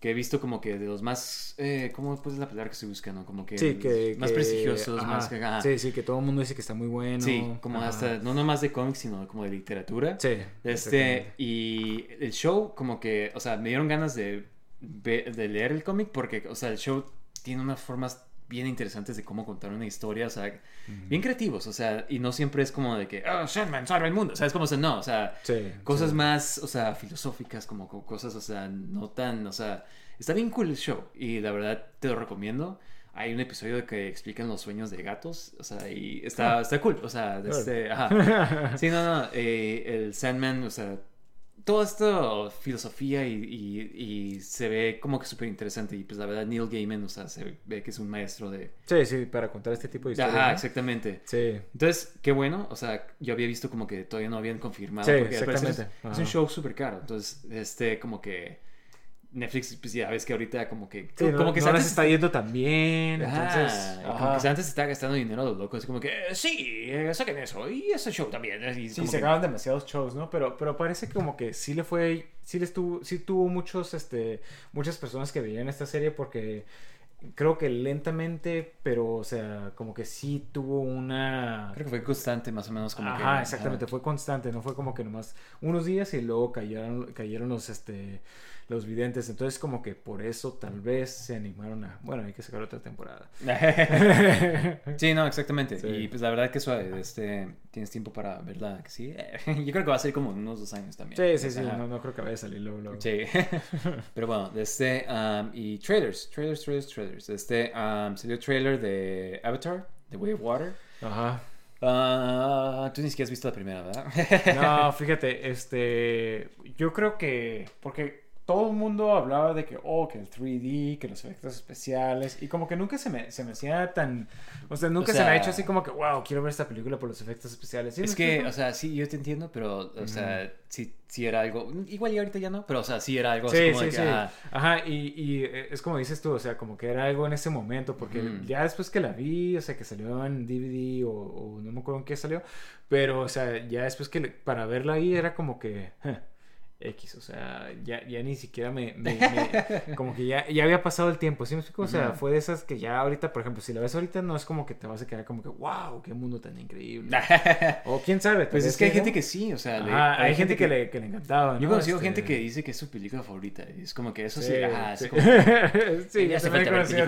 que he visto como que de los más, eh, ¿cómo es la palabra que se busca, no? Como que, sí, que más prestigiosos, más que... Sí, sí, que todo el mundo dice que está muy bueno. Sí, como hasta, no nomás de cómics, sino como de literatura. Sí. Este, y el show como que, o sea, me dieron ganas de, de leer el cómic porque, o sea, el show tiene unas formas bien interesantes de cómo contar una historia, o sea, bien creativos, o sea, y no siempre es como de que, oh, Sandman salva el mundo, o sea, es como, o no, o sea, cosas más, o sea, filosóficas, como cosas, o sea, no tan, o sea, está bien cool el show, y la verdad te lo recomiendo. Hay un episodio que explican los sueños de gatos, o sea, y está, ah. está cool, o sea, este, ajá. Sí, no, no, eh, el Sandman, o sea, toda esta filosofía y, se ve como que súper interesante. Y pues la verdad, Neil Gaiman, o sea, se ve que es un maestro de... Sí, sí, para contar este tipo de historias. Ajá, exactamente. Sí. Entonces, qué bueno. O sea, yo había visto como que todavía no habían confirmado. Sí, exactamente. Es, es, un show súper caro. Entonces, este, como que Netflix, pues ya ves que ahorita como que... como que no antes está yendo tan bien, entonces... como que antes está gastando dinero a los locos, como que, eh, sí, eh, saquen eso, y ese show también. sí, se acaban demasiados shows, ¿no? Pero, pero parece como que sí le fue, sí les tuvo, sí tuvo muchos, este, muchas personas que veían esta serie porque creo que lentamente, pero, o sea, como que sí tuvo una... Creo que fue constante, más o menos, como que... Ajá, exactamente, fue constante, no fue como que nomás unos días y luego cayeron, cayeron los, este los videntes. Entonces, como que por eso tal vez se animaron a, bueno, hay que sacar otra temporada. sí, no, exactamente. Y pues la verdad que suave, este, tienes tiempo para verla, sí. Yo creo que va a ser como unos dos años también. Sí, sí, sí, no, no, creo que vaya a salir luego. Sí. Pero bueno, este, um, y trailers, trailers, trailers, trailers. Este, um, salió trailer de Avatar, The Way of Water. Ajá. Uh, tú ni siquiera has visto la primera, ¿verdad? no, fíjate, este, yo creo que, porque todo el mundo hablaba de que, oh, que el 3D, que los efectos especiales, y como que nunca se me, se me hacía tan, o sea, nunca se me ha hecho así como que, wow, quiero ver esta película por los efectos especiales. es que, o sea, sí, yo te entiendo, pero, o sea, sí, sí era algo, igual y ahorita ya no, pero, o sea, sí era algo así como de que, sí. Ajá, y, y, eh, es como dices tú, o sea, como que era algo en ese momento, porque ya después que la vi, o sea, que salió en DVD o, no me acuerdo en qué salió, pero, o sea, ya después que para verla ahí era como que... X, o sea, ya, ya ni siquiera me, como que ya, ya había pasado el tiempo, ¿sí me explico? O sea, fue de esas que ya ahorita, por ejemplo, si la ves ahorita no es como que te vas a quedar como que, wow, qué mundo tan increíble. o quién sabe. Pues es que hay gente que sí, o sea, hay, gente, que, le, que le encantaba. Yo he conocido este gente que dice que es su película favorita, y es como que eso sí, ajá, sí. como... sí, ya se me conocido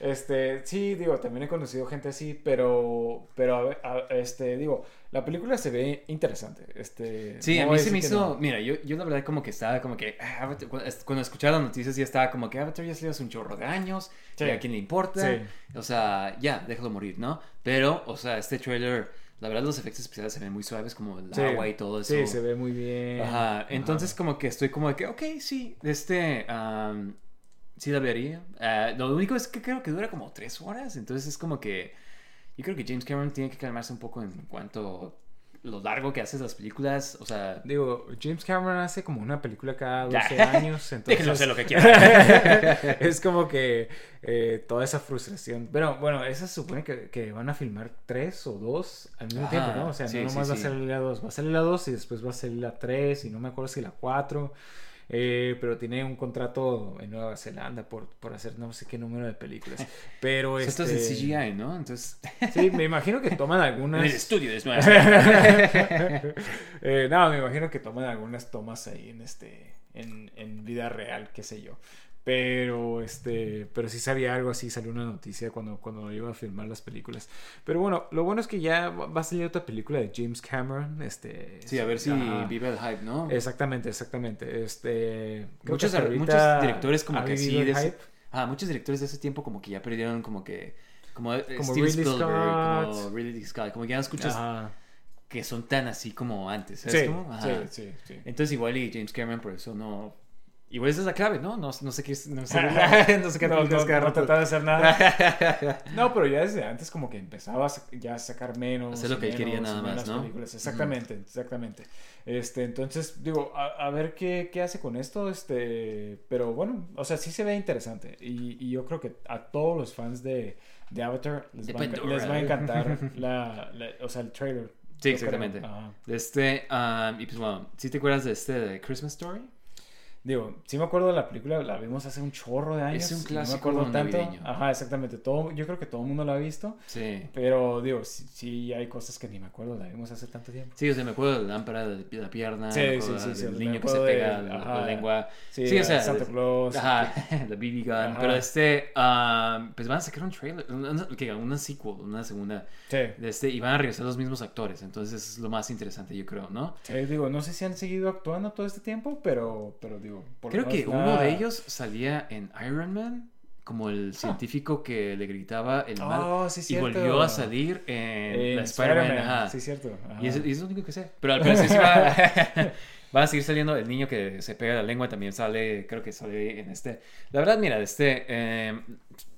Este, sí, digo, también he conocido gente así, pero, pero, este, digo, la película se ve interesante. Este, sí, a mí se me hizo, mira, yo, yo la verdad como que estaba como que, ah, cuando escuchaba las noticias ya estaba como que Avatar ya salió hace un chorro de años, a quién le importa, o sea, ya, déjalo morir, ¿no? Pero, o sea, este trailer... La verdad los efectos especiales se ven muy suaves como el agua y todo eso. Sí, se ve muy bien. Ajá. Entonces como que estoy como de que, ok, sí, este... Sí la vería. Uh, lo único es que creo que dura como tres horas. Entonces es como que. Yo creo que James Cameron tiene que calmarse un poco en cuanto lo largo que hace las películas. O sea. Digo, James Cameron hace como una película cada 12 años. Entonces... no sé lo que quiera. es como que eh, toda esa frustración. Pero bueno, esa se supone que, que, van a filmar tres o dos al mismo tiempo, ¿no? O sea, no nomás va a salir la dos. Va a salir la dos y después va a salir la tres y no me acuerdo si la cuatro. Eh, pero tiene un contrato en Nueva Zelanda por, por hacer no sé qué número de películas. Pero Esto este... es de CGI, ¿no? Entonces, Sí, me imagino que toman algunas... en el estudio de Smash. Eh, no, me imagino que toman algunas tomas ahí en este en, en vida real, qué sé yo. Pero este, pero sí sabía algo así, salió una noticia cuando, cuando iba a filmar las películas. Pero bueno, lo bueno es que ya va a salir otra película de James Cameron. Este, Sí, a ver si vive el hype, ¿no? Exactamente, exactamente. Este, Muchos, muchos directores como que sí de ese, ah, muchos directores de ese tiempo como que ya perdieron como que como, eh, Como Steven Spielberg, como. Ridley Scott, como que ya no escuchas Ajá. que son tan así como antes, ¿sabes Sí, cómo? sí, sí, sí. Entonces igual y James Cameron por eso no igual esa es la clave, ¿no? No, no sé qué no sé, no sé qué No, no, no trataba de hacer nada. No, pero ya desde antes como que empezaba a ya a sacar menos. Hacer lo que él quería nada más, ¿no? películas. Exactamente, exactamente. Este, entonces, digo, a, a ver qué, qué hace con esto, este, pero bueno, o sea, sí se ve interesante. Y, y yo creo que a todos los fans de, de Avatar les, De va, les va a encantar la, la- o sea, el trailer. Sí, creo. exactamente. Este um, y pues bueno, ¿sí te acuerdas de este de Christmas Story? Digo, sí me acuerdo de la película, la vimos hace un chorro de años. Es un clásico No me acuerdo tanto. Ajá, exactamente. Todo, yo creo que todo el mundo la ha visto. Sí. Pero digo, sí, sí hay cosas que ni me acuerdo, la vimos hace tanto tiempo. Sí, o sea, me acuerdo de la lámpara de la pierna, Sí, me sí, sí, sí, del me niño que se acuerdo de- pega la, ajá. la lengua. Sí, o sea, Santa Claus. Ajá, la BB gun. Ajá. Pero este, um, pues van a sacar un trailer, una, una- que una sequel, una segunda. Sí. De este, y van a regresar los mismos actores, entonces es lo más interesante, yo creo, ¿no? Sí, digo, no sé si han seguido actuando todo este tiempo, pero, pero digo, por Creo que uno de ellos salía en Iron Man, como el científico que le gritaba el mal. Oh, sí, y volvió a salir en, la Spider-Man. Sí, cierto. ajá. Y es, y es lo único que sé. Pero al parecer sí va, va a seguir saliendo el niño que se pega la lengua. También sale, creo que sale en este. La verdad, mira, este. eh,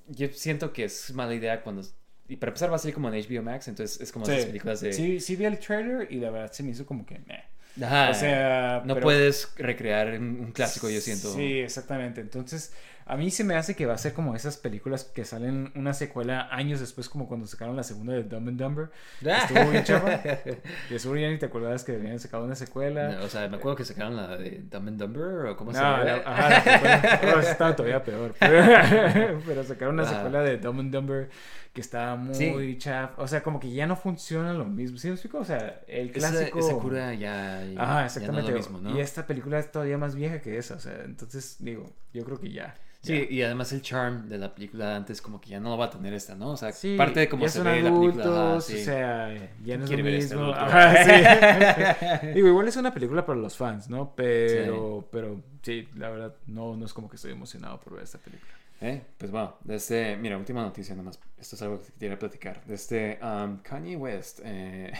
yo siento que es mala idea cuando. Y para empezar, va a salir como en HBO Max. Entonces es como Sí. esas películas de. sí, sí vi el trailer y la verdad se me hizo como que... meh. Ajá, O sea, no pero- puedes recrear un, un clásico, yo siento. Sí, exactamente. Entonces, a mí se me hace que va a ser como esas películas que salen una secuela años después, como cuando sacaron la segunda de Dumb and Dumber. Estuvo bien chafa. De seguro ya ni te acordabas que habían sacado una secuela. O sea, me acuerdo que sacaron la de Dumb and Dumber o cómo se No, llama. la, ajá, la secuela. Oh, esa estaba todavía peor. Pero, pero sacaron una Ajá. secuela de Dumb and Dumber que estaba muy Sí. chaf. O sea, como que ya no funciona lo mismo. ¿Sí me explico? O sea, el Esa, clásico. esa cura ya, ya- Ajá, ya exactamente. no es lo mismo, ¿no? Y esta película es todavía más vieja que esa. O sea, entonces, digo, yo creo que ya. Sí, y además el charm de la película antes como que ya no lo va a tener esta, ¿no? O sea, Sí, parte de cómo se ve la película. sí. o sea, ya no es lo este mismo. Ajá, sí. Digo, igual es una película para los fans, ¿no? Pero, pero sí, la verdad, no, no es como que estoy emocionado por ver esta película. Eh, Pues bueno, desde, mira, última noticia nomás. Esto es algo que quería platicar. Desde um, Kanye West, eh,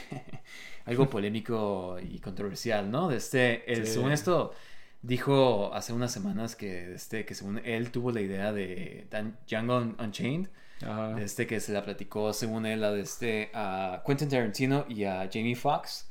algo polémico y controversial, ¿no? Desde, el, según esto, dijo hace unas semanas que, desde, que según él tuvo la idea de Django Un- Unchained, Ajá. desde que se la platicó, según él, a, este, a Quentin Tarantino y a Jamie Foxx.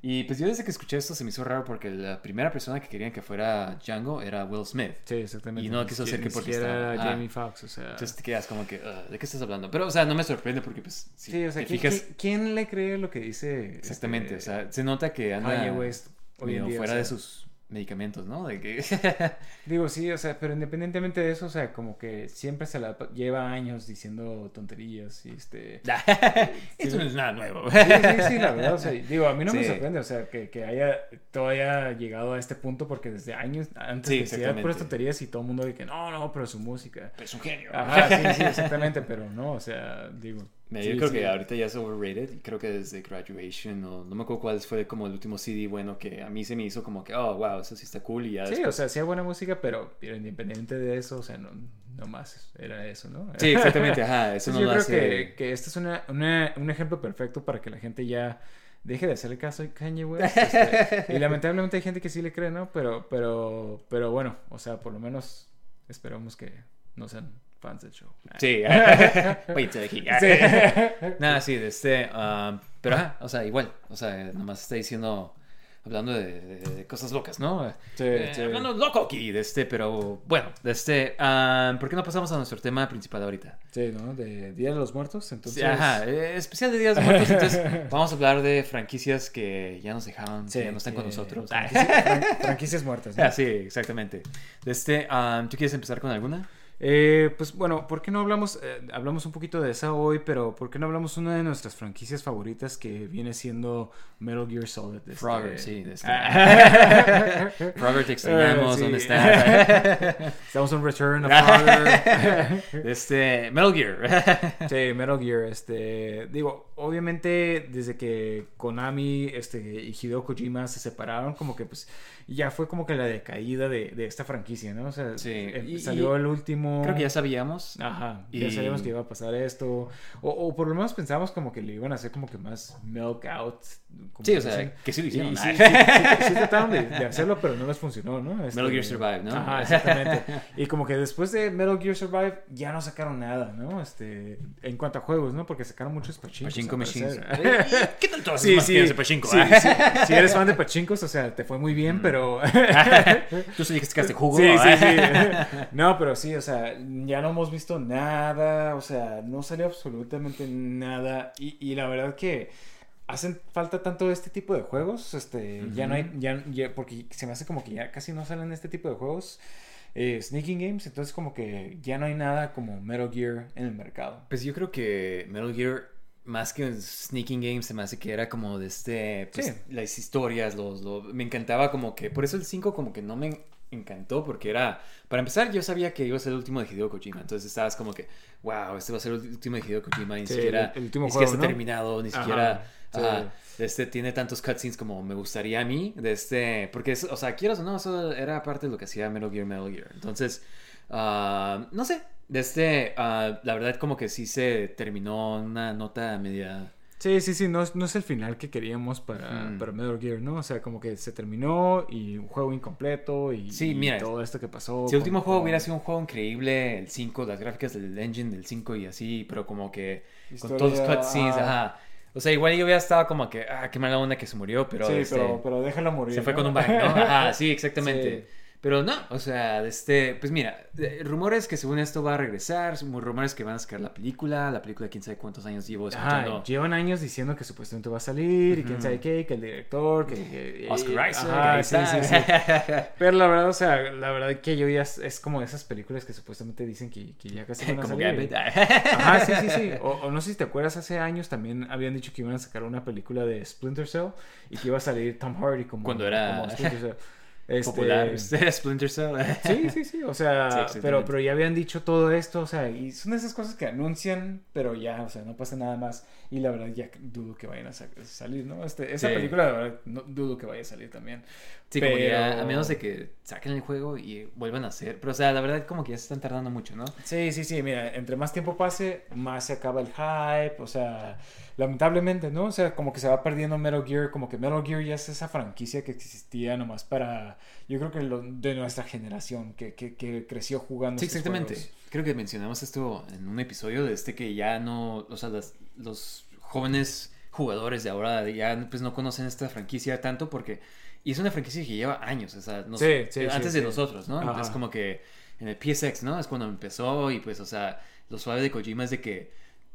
Y pues yo desde que escuché esto se me hizo raro porque la primera persona que querían que fuera Django era Will Smith. Sí, exactamente. Y no quiso hacer que porque siquiera estaba- era ah. Jamie Foxx, o sea. Entonces te quedas como que, "Ugh, ¿de qué estás hablando? Pero, o sea, no me sorprende porque, pues, si sí, o sea, te ¿quién, fijas, quién- le cree lo que dice? exactamente, este, o sea, se nota que anda Kanye West hoy en día, fuera o de sea. sus medicamentos, ¿no? De que... Digo, sí, o sea, pero independientemente de eso, o sea, como que siempre se la lleva años diciendo tonterías y este... Eso no es nada nuevo. Sí, sí, sí, la verdad, o sea, digo, a mí no me sorprende, o sea, que, que haya todavía llegado a este punto porque desde años antes Sí, decía puras tonterías y todo el mundo de que no, no, pero su música. Pero es un genio. Ajá, sí, sí, exactamente, pero no, o sea, digo... Mira, sí, yo creo sí. que ahorita ya es overrated. y Creo que desde Graduation, o no me acuerdo cuál fue como el último CD bueno que a mí se me hizo como que, oh, wow, eso sí está cool. Y ya Sí, después- o sea, hacía buena música, pero, pero independiente de eso, o sea, no, no más era eso, ¿no? Sí, exactamente, ajá. Eso no yo lo creo hace. que, que este es una, una- un ejemplo perfecto para que la gente ya deje de hacerle caso a Kanye West. este, y lamentablemente hay gente que sí le cree, ¿no? Pero, pero, pero bueno, o sea, por lo menos esperamos que no sean fans del show. Sí. Sí. Nada, sí, de este. um, pero, ajá, o sea, igual. O sea, nomás está diciendo. hablando de, de- de cosas locas, ¿no? Sí, Eh, sí. Hablando loco aquí, de este, pero bueno, de este, ah, ¿por qué no pasamos a nuestro tema principal ahorita? Sí, ¿no? De Día de los Muertos, entonces... Sí, ajá, eh, especial de Días de Muertos, entonces vamos a hablar de franquicias que ya nos dejaron, Sí, que ya no están con nosotros. Franquicia- fran- franquicias muertas, ¿no? Ah, sí, exactamente. De este, ah, ¿tú quieres empezar con alguna? Eh, pues bueno, ¿por qué no hablamos? eh, hablamos un poquito de esa hoy, pero ¿por qué no hablamos una de nuestras franquicias favoritas que viene siendo Metal Gear Solid? este- Frogger, sí. De este. Ah. Frogger, te extrañamos, sí. ¿dónde estás? Estamos en Return of Frogger. De este, Metal Gear. Sí, Metal Gear, este, digo, obviamente desde que Konami, este, y Hideo Kojima se separaron, como que pues ya fue como que la decaída de, de esta franquicia, ¿no? O sea, Sí, y- salió y el último... Creo que ya sabíamos. Ajá, ya sabíamos que iba a pasar esto, o, o por lo menos pensábamos como que le iban a hacer como que más milk out. como Sí, o sea, que sí lo hicieron. Y sí, sí, trataron de, de hacerlo, pero no les funcionó, ¿no? Este, Metal Gear Survive, ¿no? Ajá, exactamente. Y como que después de Metal Gear Survive ya no sacaron nada, ¿no? Este, en cuanto a juegos, ¿no? Porque sacaron muchos pachincos. Pachinko Machines. ¿Qué tal todas Sí, esas sí, de Pachinko? sí, sí. Si eres fan de pachincos, o sea, te fue muy bien, pero... Tú sí dijiste que hace jugo. Sí, sí, ¿eh? sí. No, pero sí, o sea, ya no hemos visto nada, o sea, no salió absolutamente nada. Y, y la verdad que hacen falta tanto este tipo de juegos, este, ya no hay, ya, ya- porque se me hace como que ya casi no salen este tipo de juegos. eh, sneaking games, entonces como que ya no hay nada como Metal Gear en el mercado. Pues yo creo que Metal Gear, más que un Sneaking Game, se me hace que era como de este. Pues, Sí. Las historias, los, lo- Me encantaba como que. Por eso el 5 como que no me encantó, porque era. Para empezar, yo sabía que iba a ser el último de Hideo Kojima. Entonces estabas como que, wow, este va a ser el último de Hideo Kojima. Ni Sí, siquiera. el- el último ni siquiera juego, está ¿no? terminado, ni Ajá, siquiera. sí. este tiene tantos cutscenes como me gustaría a mí. De este. Porque, es- o sea, quieras o no, eso era parte de lo que hacía Metal Gear, Metal Gear. Entonces. ah, no sé. De este, ah, la verdad como que sí se terminó una nota media... Sí, sí, sí, no, es- no es el final que queríamos para, Mm. para Metal Gear, ¿no? O sea, como que se terminó y un juego incompleto y, Sí, y mira, todo esto que pasó. Si el último juego con- hubiera sido un juego increíble, el 5, las gráficas del engine del 5 y así, pero como que con todos los cutscenes, ajá. ajá. O sea, igual yo hubiera estado como que, ah, qué mala onda que se murió, pero, sí, este, pero, pero déjalo morir. se fue con un bang, ¿no? Ajá, sí, exactamente. Sí. Pero no, o sea, este, pues mira, rumores que según esto va a regresar, rumores que van a sacar la película, la película quién sabe cuántos años llevo escuchando. Ajá, llevan años diciendo que supuestamente va a salir y quién sabe qué, que el director, que... que- Oscar Isaac, Ajá, sí, sí, sí. Pero la verdad, o sea, la verdad que yo ya es, como de esas películas que supuestamente dicen que, que ya casi van a salir. Ajá, sí, sí, sí. O, o no sé si te acuerdas, hace años también habían dicho que iban a sacar una película de Splinter Cell y que iba a salir Tom Hardy como, Cuando era como Splinter Cell. Este, Popular, Splinter Cell. Sí, sí, sí, o sea, pero, pero ya habían dicho todo esto, o sea, y son esas cosas que anuncian, pero ya, o sea, no pasa nada más, y la verdad ya dudo que vayan a sa- salir, ¿no? Este, esa Sí. película, la verdad, no, dudo que vaya a salir también. Sí, como ya, a menos de que saquen el juego y vuelvan a hacer. Pero, o sea, la verdad, como que ya se están tardando mucho, ¿no? Sí, sí, sí, mira, entre más tiempo pase, más se acaba el hype, o sea, lamentablemente, ¿no? O sea, como que se va perdiendo Metal Gear, como que Metal Gear ya es esa franquicia que existía nomás para, yo creo que lo, de nuestra generación, que, que, que creció jugando. Sí, exactamente. juegos. Creo que mencionamos esto en un episodio de este que ya no, o sea, las- los jóvenes jugadores de ahora ya pues no conocen esta franquicia tanto porque, y es una franquicia que lleva años, o sea, nos- Sí, sí, antes sí, de nosotros, ¿no? Ajá. Entonces como que en el PSX, ¿no? Es cuando empezó y pues, o sea, lo suave de Kojima es de que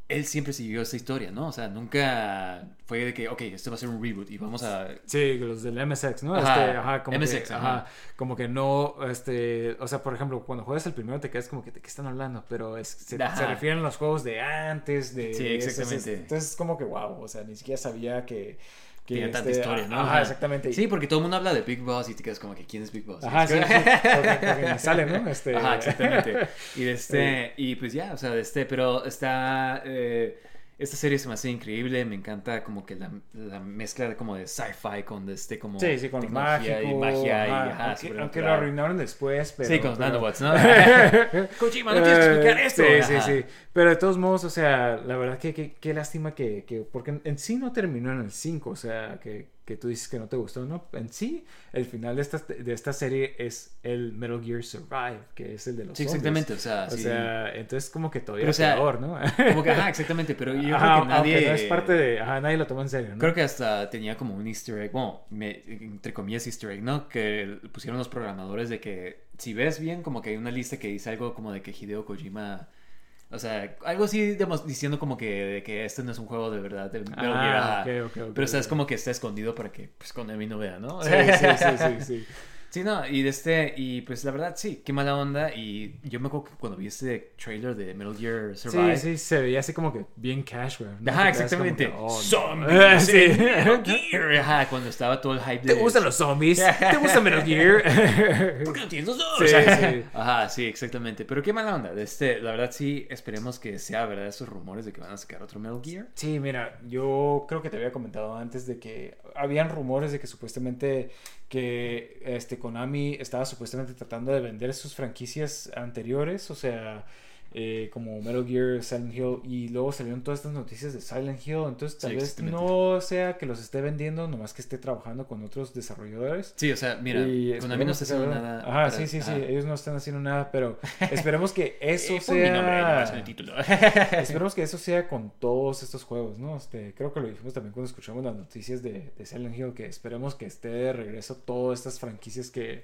él siempre siguió esa historia, ¿no? O sea, nunca fue de que, ok, esto va a ser un reboot y vamos a... Sí, los del MSX, ¿no? Ajá, Este, ajá, como MSX, que, ajá. ajá, como que no, este, o sea, por ejemplo, cuando juegas el primero te quedas como que, ¿de qué están hablando? Pero es, se, refieren a los juegos de antes, de... Sí, exactamente. entonces es como que, wow, o sea, ni siquiera sabía que... que Tiene tanta este, historia, ¿no? Ajá, exactamente. Sí, porque todo el mundo habla de Big Boss y te quedas como que, ¿quién es Big Boss? Ajá, sí, sí, porque, porque sale, ¿no? Este... Ajá, exactamente. Y de este, y pues ya, o sea, de este, pero está, eh, esta serie se me hace increíble, me encanta como que la, la mezcla de como de sci-fi con de este como Sí, sí, con lo tecnología mágico. y magia y ajá, ajá, aunque, aunque lo arruinaron después, pero... Sí, con los pero- nanobots, ¿no? Kojima, no tienes que explicar Eh, esto. Sí, Ajá. sí, sí. Pero de todos modos, o sea, la verdad que que- qué lástima que, que- Porque en sí no terminó en el 5, o sea, que, que tú dices que no te gustó, ¿no? En sí, el final de esta, de esta serie es el Metal Gear Survive, que es el de los Sí, zombies. exactamente, o sea, O sí. sea, entonces como que todavía sea, peor, ¿no? Como que, ajá, exactamente, pero yo Ajá, creo que nadie... no es parte de... Ajá, nadie lo toma en serio, ¿no? Creo que hasta tenía como un easter egg, bueno, me- entre comillas easter egg, ¿no? Que pusieron los programadores de que si ves bien, como que hay una lista que dice algo como de que Hideo Kojima... O sea, algo así diciendo como que, de que este no es un juego de verdad de Ah, Pero o sea, es como que está escondido para que pues Konami no vea, ¿no? Sí, sí, sí, sí, sí. Sí, no, y de este, y pues la verdad sí, qué mala onda. Y yo me acuerdo que cuando vi este trailer de Metal Gear Survive. Sí, sí, se veía así como que bien casual. ¿no? Ajá, exactamente. que, oh. Zombies Sí. Metal Gear. Ajá, cuando estaba todo el hype de. ¿Te gustan los zombies? ¿Te gusta Metal Gear? ¿Por qué no tienes los dos? Sí, sí. Ajá, sí, exactamente. Pero qué mala onda. De este, la verdad sí, esperemos que sea verdad esos rumores de que van a sacar otro Metal Gear. Sí, mira, yo creo que te había comentado antes de que habían rumores de que supuestamente que este Konami estaba supuestamente tratando de vender sus franquicias anteriores, o sea, eh, como Metal Gear, Silent Hill, y luego salieron todas estas noticias de Silent Hill, entonces tal Sí, vez no sea que los esté vendiendo, nomás que esté trabajando con otros desarrolladores. Sí, o sea, mira, Y Konami no esperemos está que sea haciendo nada. Ajá, para- sí, sí, sí, ellos no están haciendo nada, pero esperemos que eso Eh, pon mi nombre ahí nomás en el sea... título. Esperemos que eso sea con todos estos juegos, ¿no? Este, creo que lo dijimos también cuando escuchamos las noticias de, de Silent Hill, que esperemos que esté de regreso todas estas franquicias que,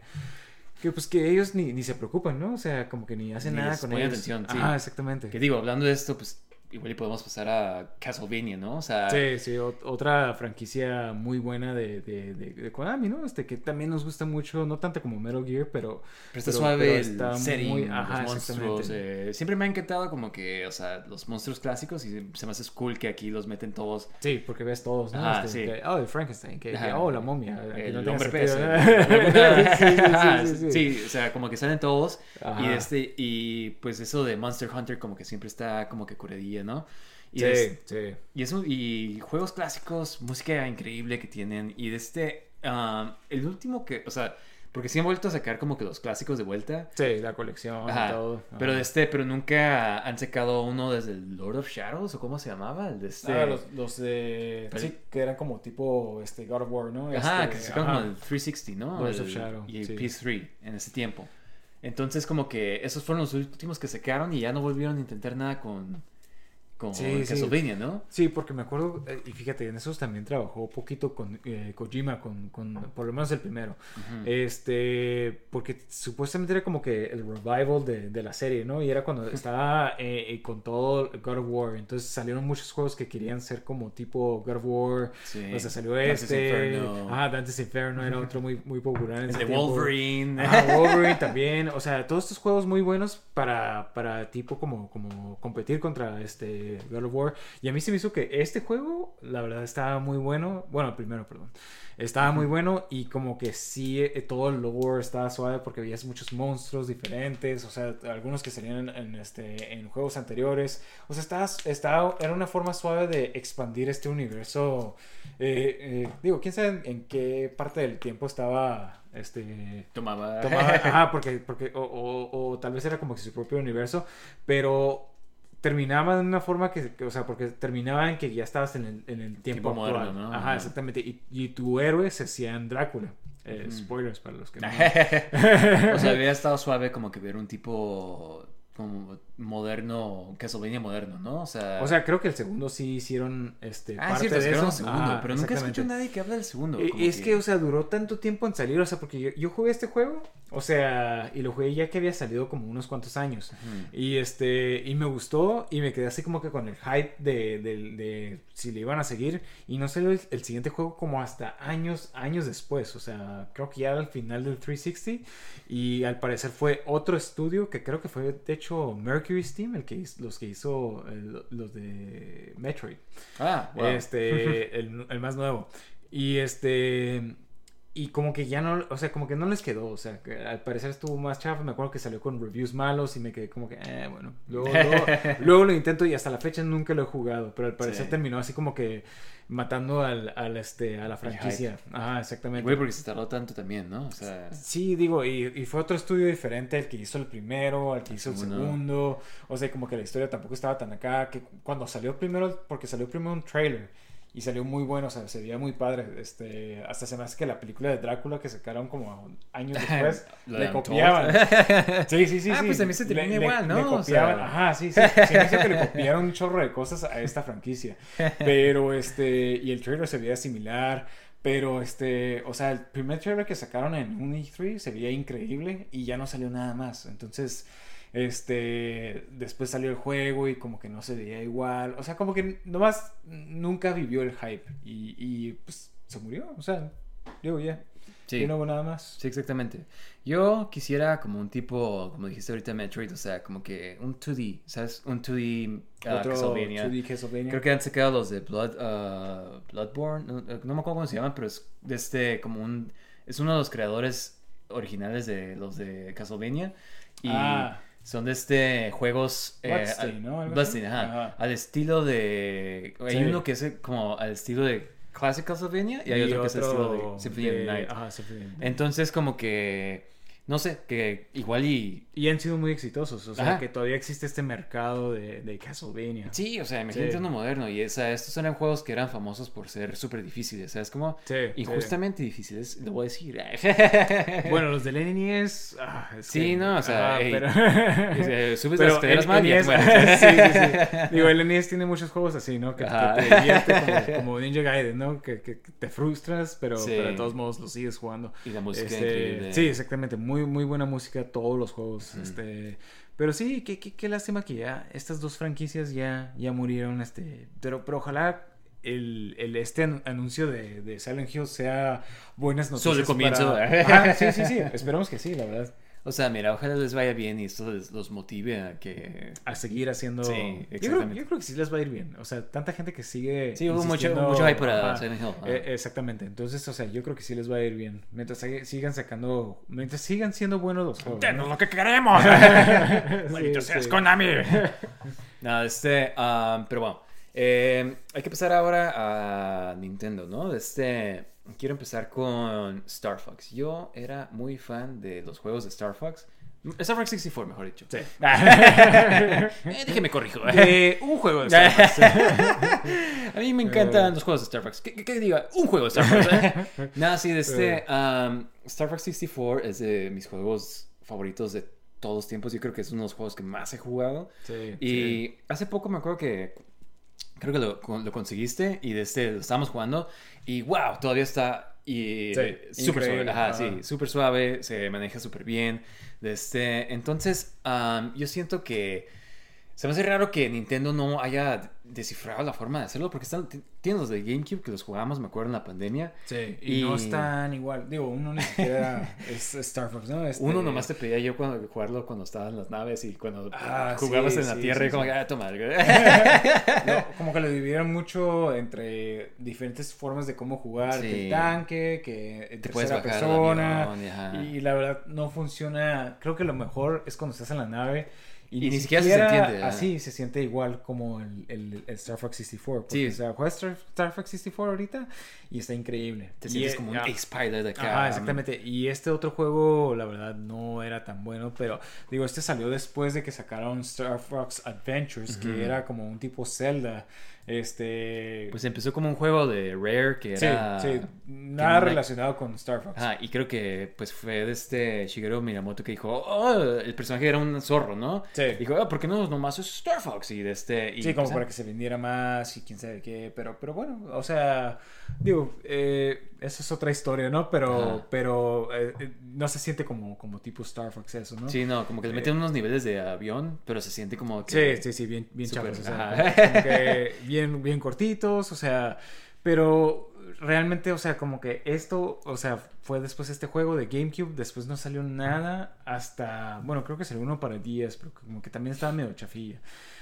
que pues que ellos ni, ni se preocupan, ¿no? O sea, como que ni hacen Ni nada les con ellos. atención, sí. Ah, exactamente. Que digo, hablando de esto, pues igual y podemos pasar a Castlevania, ¿no? O sea, Sí, sí, ot- otra franquicia muy buena de, de, de, de Konami, ¿no? Este, que también nos gusta mucho, no tanto como Metal Gear, pero... Pero está pero- suave pero el está setting, muy- ajá, los monstruos. eh, siempre me ha encantado como que, o sea, los monstruos clásicos y se me hace cool que aquí los meten todos. Sí, porque ves todos, ¿no? Ajá, Este, sí. que, oh, el Frankenstein, que, que, oh, la momia. El no hombre pez. ¿no? Sí, sí, sí, Ajá, sí, sí. sí, o sea, como que salen todos. Ajá. Y este, y pues eso de Monster Hunter como que siempre está como que curadilla, ¿no? Y Sí, es- sí. Y eso, y juegos clásicos, música increíble que tienen. Y de este, um, el último que, o sea, porque sí han vuelto a sacar como que los clásicos de vuelta. Sí, la colección y Ajá, todo. Pero Ajá. de este, pero nunca han sacado uno desde el Lord of Shadows o cómo se llamaba, el de este. Ah, los, los de... Pero- Sí, que eran como tipo este, God of War, ¿no? Ajá, Este, que sacaron como el 360, ¿no? Lords of El- Shadow, Y el sí. PS3 en ese tiempo. Entonces, como que esos fueron los últimos que sacaron y ya no volvieron a intentar nada con, con Sí, sí. Castlevania, ¿no? Sí, porque me acuerdo, eh, y fíjate, en esos también trabajó poquito con eh, Kojima, con, con, por lo menos el primero. Este, porque supuestamente era como que el revival de, de la serie, ¿no? Y era cuando estaba eh, eh, con todo God of War. Entonces salieron muchos juegos que querían ser como tipo God of War. Sí. O sea, salió Dante's este. Inferno. Ah, Dante's Inferno era otro muy, muy popular en El ese de tiempo. Wolverine. Ajá, Wolverine también, o sea, todos estos juegos muy buenos para, para tipo como, como competir contra este God of War. Y a mí se me hizo que este juego, la verdad, estaba muy bueno. Bueno, el primero, perdón. Estaba muy bueno y como que sí, eh, todo el lore estaba suave porque veías muchos monstruos diferentes, o sea, algunos que salían en, en, este, en juegos anteriores. O sea, estaba, estaba, era una forma suave de expandir este universo. Eh, eh, digo, quién sabe en, en qué parte del tiempo estaba este Tomaba. tomaba, ajá, porque, porque o, o- o tal vez era como que su propio universo, pero terminaba de una forma que, que, o sea, porque terminaba en que ya estabas en el, en el tiempo, Tiempo moderno, ¿no? Ajá, exactamente. Y, y tu héroe se hacía en Drácula. Eh, Spoilers para los que no. o sea, había estado suave como que ver un tipo como moderno, Castlevania moderno, ¿no? O sea, O sea, creo que el segundo sí hicieron este, ah, parte cierto, de eso. un segundo, Ajá, pero nunca escucho a nadie que hable del segundo. Eh, como Es que, o sea, duró tanto tiempo en salir, o sea, porque yo, yo jugué este juego, o sea, y lo jugué ya que había salido como unos cuantos años. Y este, y me gustó, y me quedé así como que con el hype de, de- de si le iban a seguir, y no salió el, el siguiente juego como hasta años, años después, o sea, creo que ya al final del 360, y al parecer fue otro estudio, que creo que fue, de hecho, Mercury Steam, el que hizo- los que hizo el- los de Metroid. Ah, wow. Este, el, el más nuevo. Y este. Y como que ya no, o sea, como que no les quedó, o sea, que al parecer estuvo más chafa, me acuerdo que salió con reviews malos y me quedé como que, eh, bueno, luego, luego, luego lo intento y hasta la fecha nunca lo he jugado, pero al parecer Sí. terminó así como que matando al, al este, a la franquicia. Ajá, exactamente. Güey, porque se tardó tanto también, ¿no? O sea, Sí, digo, y, y fue otro estudio diferente al que hizo el primero, al que hizo el segundo. segundo. O sea, como que la historia tampoco estaba tan acá. Que cuando salió primero, porque salió primero un trailer. Y salió muy bueno, o sea, se veía muy padre. Este, hasta se me hace que la película de Drácula que sacaron como años después le copiaban. Sí, sí, sí. Ah, sí. pues a mí se Le- igual, ¿no? le O copiaban, sea- ajá, sí, sí. Se me hizo que le copiaron un chorro de cosas a esta franquicia. Pero este, y el trailer se veía similar. Pero este, o sea, el primer trailer que sacaron en un E3 se veía increíble y ya no salió nada más. Entonces, este, después salió el juego y como que no se veía igual. O sea, como que nomás nunca vivió el hype y, y pues se murió. O sea, digo ya. Sí. Y no hubo nada más. Sí, exactamente. Yo quisiera como un tipo, como dijiste ahorita, Metroid, o sea, como que un 2D, ¿sabes? Un 2D uh, Otro Castlevania. 2D Castlevania. Creo que han sacado los de Blood, uh, Bloodborne, no, no me acuerdo cómo se llaman, pero es de este, como un, es uno de los creadores originales de los de Castlevania. Y Ah. Son de este juegos... eh, al- ¿no? Así. ajá, Ajá. Al estilo de... Hay Sí. uno que es como al estilo de Classic Castlevania y hay otro, que es al estilo de Symphony of Night. Ajá. Entonces, como que. No sé, que igual y. Y han sido muy exitosos, o sea, Ajá. que todavía existe este mercado de, de Castlevania. Sí, o sea, imagínate Sí. uno moderno. Y esa, estos eran juegos que eran famosos por ser súper difíciles. ¿Sabes? Como Sí, injustamente difíciles, lo voy a decir. Bueno, los del NES... ah, es Sí, que- no, o sea, ajá, ey, pero... eh, subes Pero las escaleras mal NES mueres. sí, sí, sí. Digo, el NES tiene muchos juegos así, ¿no? Que, que te divierte como, como Ninja Gaiden, ¿no? Que, que te frustras, pero, Sí. pero de todos modos lo sigues jugando. Y la música Este, increíble. Sí, exactamente. Muy, muy buena música, todos los juegos. Este, pero sí, qué, qué, qué lástima que ya estas dos franquicias ya, ya murieron. Este, pero, pero ojalá el, el- este an- anuncio de, de Silent Hill sea buenas noticias. Solo el comienzo. para- sí, sí, sí. Esperamos que sí, la verdad. O sea, mira, ojalá les vaya bien y esto les- los motive a que. A seguir haciendo. Sí, yo, creo, exactamente. yo creo que sí les va a ir bien. O sea, tanta gente que sigue. Sí, hubo mucho, mucho hype para Ajá. Silent Hill. Eh, exactamente. Entonces, o sea, yo creo que sí les va a ir bien. Mientras sig- sigan sacando. Mientras sigan siendo buenos los juegos. ¿no? lo que queremos! Maldito seas Konami! Nada, este, um, pero bueno, eh, hay que pasar ahora a Nintendo, ¿no? Este, quiero empezar con Star Fox. Yo era muy fan de los juegos de Star Fox. Star Fox 64, mejor dicho. Sí. Eh, déjeme corrijo. De un juego de Star Fox. A mí me encantan los juegos de Star Fox. ¿Qué, diga? Un juego de Star Fox. Nada, sí, de este. um, Star Fox 64 es de mis juegos favoritos de todos los tiempos. Yo creo que es uno de los juegos que más he jugado. Sí, Y sí. hace poco me acuerdo que creo que lo, lo conseguiste y desde lo estábamos jugando y wow, todavía está y Sí, súper suave, ajá, sí, súper suave, se maneja súper bien. De este, entonces, yo siento que se me hace raro que Nintendo no haya descifrado la forma de hacerlo porque están, t- tienen los de GameCube que los jugamos, me acuerdo en la pandemia. Sí, y, Y- no están igual. Digo, uno ni siquiera es Star Fox, ¿no? Este- Uno nomás te pedía yo cuando jugarlo cuando estaban las naves y cuando Ah, jugabas sí, en la sí, tierra sí, y como que, ah, toma. No, como que lo dividieron mucho entre diferentes formas de cómo jugar, el tanque, que en Te puedes tercera bajar del persona. avión y, la verdad no funciona. Creo que lo mejor es cuando estás en la nave. Y, Y ni siquiera se entiende, ah. Así se siente igual como el, el- el Star Fox 64. Porque, Sí. O sea, juegas Star, Star Fox 64 ahorita y está increíble. Te Y, sientes eh, como un ah, Ace Pilot acá. Ajá, exactamente. Y este otro juego, la verdad, no era tan bueno. Pero digo, este salió después de que sacaron Star Fox Adventures, que era como un tipo Zelda. Este. Pues empezó como un juego de Rare que sí, era... sí. que Nada relacionado con Star Fox. Ajá, y creo que pues fue de este Shigeru Minamoto que dijo, oh, el personaje era un zorro, ¿no? Sí. Dijo, ah, ¿por qué no nomás es Star Fox? Y de este... Y, Sí, como pues, para ah, que se vendiera más y quién sabe qué, pero, pero bueno, o sea, digo, eh, esa es otra historia, ¿no? Pero, Ajá. pero eh, eh, no se siente como, como tipo Star Fox eso, ¿no? Sí, no, como que le meten unos niveles de avión, pero se siente como Sí, que... sí, sí, bien, bien Súper, chavos, o sea, ajá. como que bien, bien cortitos, o sea, pero realmente, o sea, como que esto, o sea, fue después este juego de GameCube, después no salió nada hasta, bueno, creo que salió uno para 10, pero como que también estaba medio chafilla.